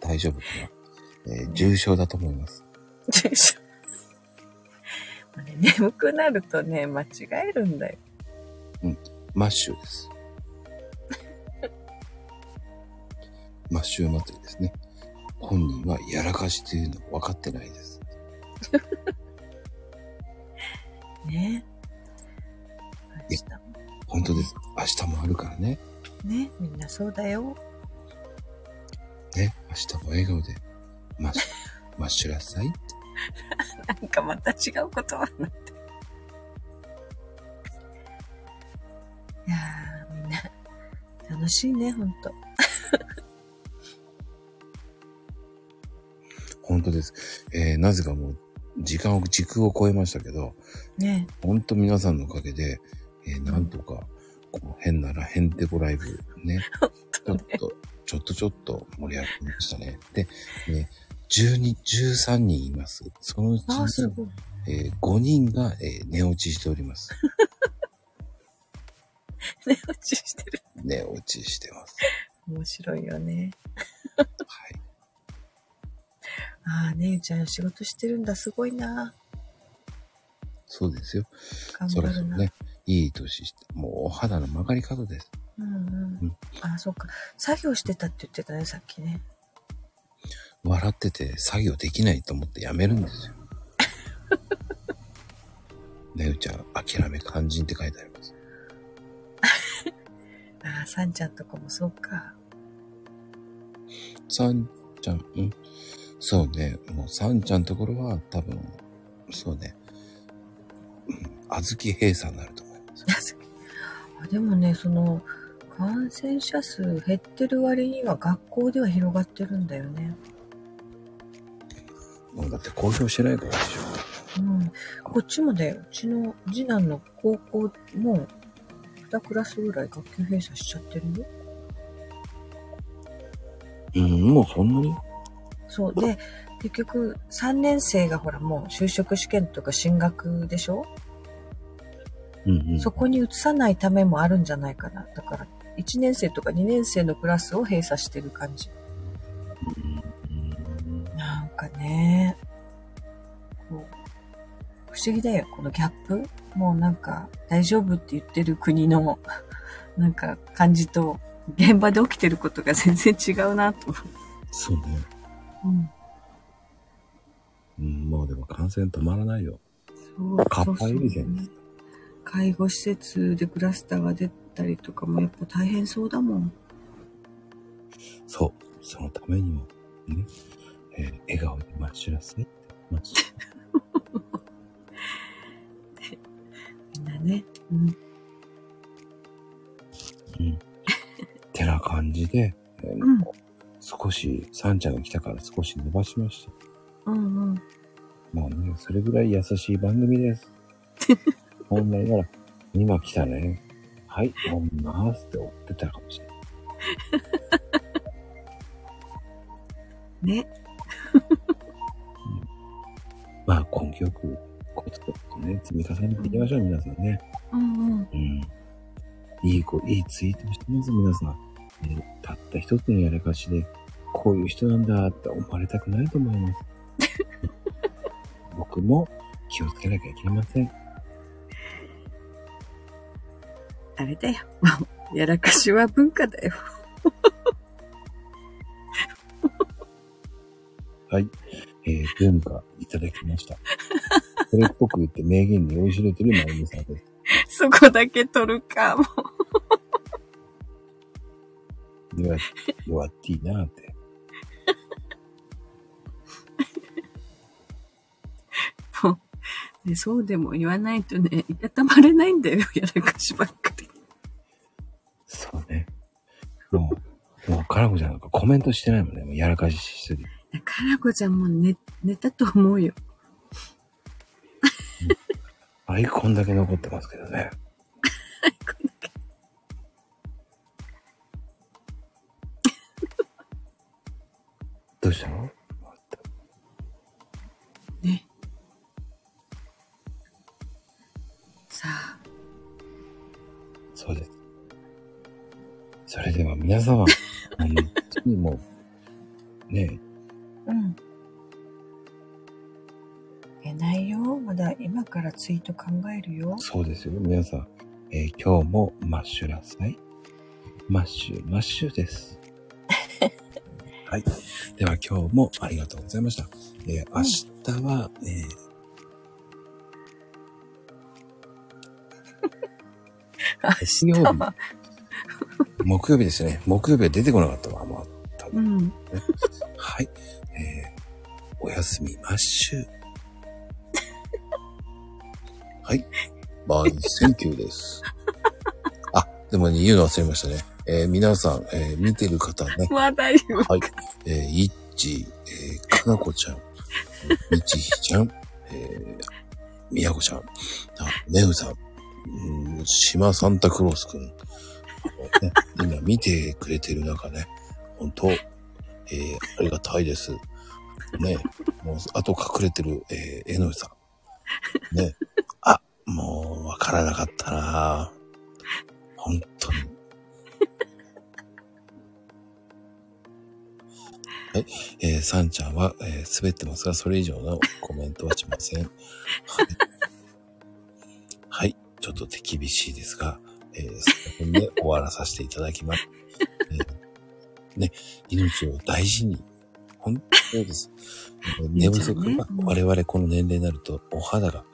大丈夫かな、えー重症だと思います。でしょ。もうね眠くなるとね、間違えるんだよ。マッシュです。(laughs) マッシュ祭りですね。本人はやらかしというの分かってないです。ね。い本当です。明日もあるからね。ね、みんなそうだよ。ね。明日も笑顔で、マッシュ、マッシュらっさい。なんかまた違うことはなって。いやー、みんな、楽しいね、ほんと。本当です。えー、なぜかもう、時間を、時空を超えましたけど、ね。本当皆さんのおかげで、えーなんとか、こう変ならへんてこライブ、(laughs) ね。ちょっと、ちょっとちょっと盛り上がりましたね。で、ね、12、13人います。そのうち。えー5人が、えー寝落ちしております。(laughs) 寝落ちしてる。寝落ちしてます。面白いよね。はい。ああ、姉ちゃん仕事してるんだ。すごいな。そうですよ。頑そ張るな。ろそろね、いい年して、もうお肌の曲がり角です。うんうん。うんああ、そっか。作業してたって言ってたね、さっきね。笑ってて作業できないと思ってやめるんですよ。(laughs) ねうちゃん、諦め肝心って書いてあります。ああ、さんちゃんとかもそうか。さんちゃん、うんそうね、もうさんちゃんのところは多分、そうね、うん、あずき閉鎖になると思います。あでもね、その、感染者数減ってる割には学校では広がってるんだよね。だって公表してないからでしょ。うん。こっちもだよ。うちの次男の高校も、2クラスぐらい学級閉鎖しちゃってるよ。うん、もうそんなに？そう。で、結局、3年生がほらもう就職試験とか進学でしょ、うんうん。そこに移さないためもあるんじゃないかな。だから、1年生とか2年生のクラスを閉鎖してる感じ。うんなんかね、こう、不思議だよ、このギャップ。もうなんか、大丈夫って言ってる国の、(laughs) なんか、感じと、現場で起きてることが全然違うなと思そうね。う。うん。うん、もうでも感染止まらないよ。そうカッパエビそうそうゼンです。介護施設でクラスターが出たりとかもやっぱ大変そうだもん。そう。そのためにも、ね、えー笑顔でマッシュラスねってマッシュみんなね。うん。うん。てな感じで、えーうん少し、サンちゃんが来たから少し伸ばしました。うんうん。もうね、それぐらい優しい番組です。(laughs) 本来なら、今来たね。はい、飲みますって追ってたかもしれない。(laughs) ね。(laughs) まあ、根気よく、コツコツとね、積み重ねていきましょう、皆さんね。うんうん。うん。いい子、いいツイートしてます、皆さん。えーたった一つのやらかしで、こういう人なんだって思われたくないと思います。(laughs) 僕も気をつけなきゃいけません。あれだよ。(laughs) やらかしは文化だよ。(laughs) はい。えー、文化いただきました。それっぽく言って名言に酔いしれてるまゆみさんです。そこだけ取るかも。弱弱っていいなって。ね、そうでも言わないとね、いたたまれないんだよ。(laughs) やらかしばっかり。そうね。もう、もう、かなこちゃんなんかコメントしてないもんね。もうやらかししすぎて。かなこちゃんも寝、寝たと思うよ。アイコンだけ残ってますけどね。どうしたの？では皆様、本当にもう、ねうん。寝ないよ。まだ今からツイート考えるよ。そうですよ。皆さん、えー今日もマッシュなさい。マッシュ、マッシュです。(laughs) はい。では今日もありがとうございました。えー明日は、えー (laughs) 木曜日は木曜日ですね。木曜日は出てこなかったわ。もう多分うん。はい。えーおやすみマッシュ。(laughs) はい。バイセンキューです。(laughs) あ、でもね、言うの忘れましたね。えー皆さん、えー見てる方ね、まだ言う。はい。えー、いっち、えー、かなこちゃん、(laughs) みちひちゃん、えー、みやこちゃん、あ、ねうさん、うん、しまサンタクロースくん、ね、今見てくれてる中ね、本当、えー、ありがたいです。ね、もう、あと隠れてる、えー、えのりさん。ね、あ、もう、わからなかったな本当に。はいえー、さんちゃんは、えー、滑ってますが、それ以上のコメントはしません。はい。はい。ちょっと手厳しいですが、えー、その辺で終わらさせていただきます。(laughs) えーね、命を大事に。本当そうです。え (laughs) ー寝不足が、我々この年齢になると、お肌が、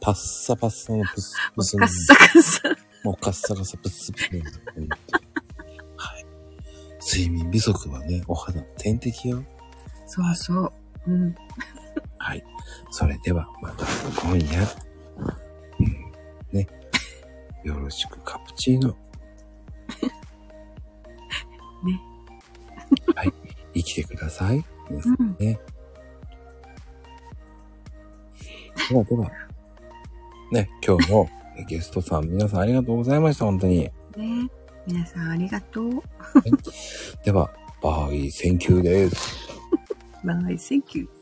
パッサパッサのプスプスのカッサカサ。もうカッサカサプツプツなんですよ本当にはい。睡眠不足はね、お肌の天敵よ。そうそう。うん。はい。それでは、また今夜。よろしくカプチーノ。(laughs) ね。はい。生きてください。皆さんうん。ね。ではでは、ね、今日もゲストさん皆さんありがとうございました、本当に。ね皆さんありがとう。では、 bye, thank you です。(laughs) bye, thank you。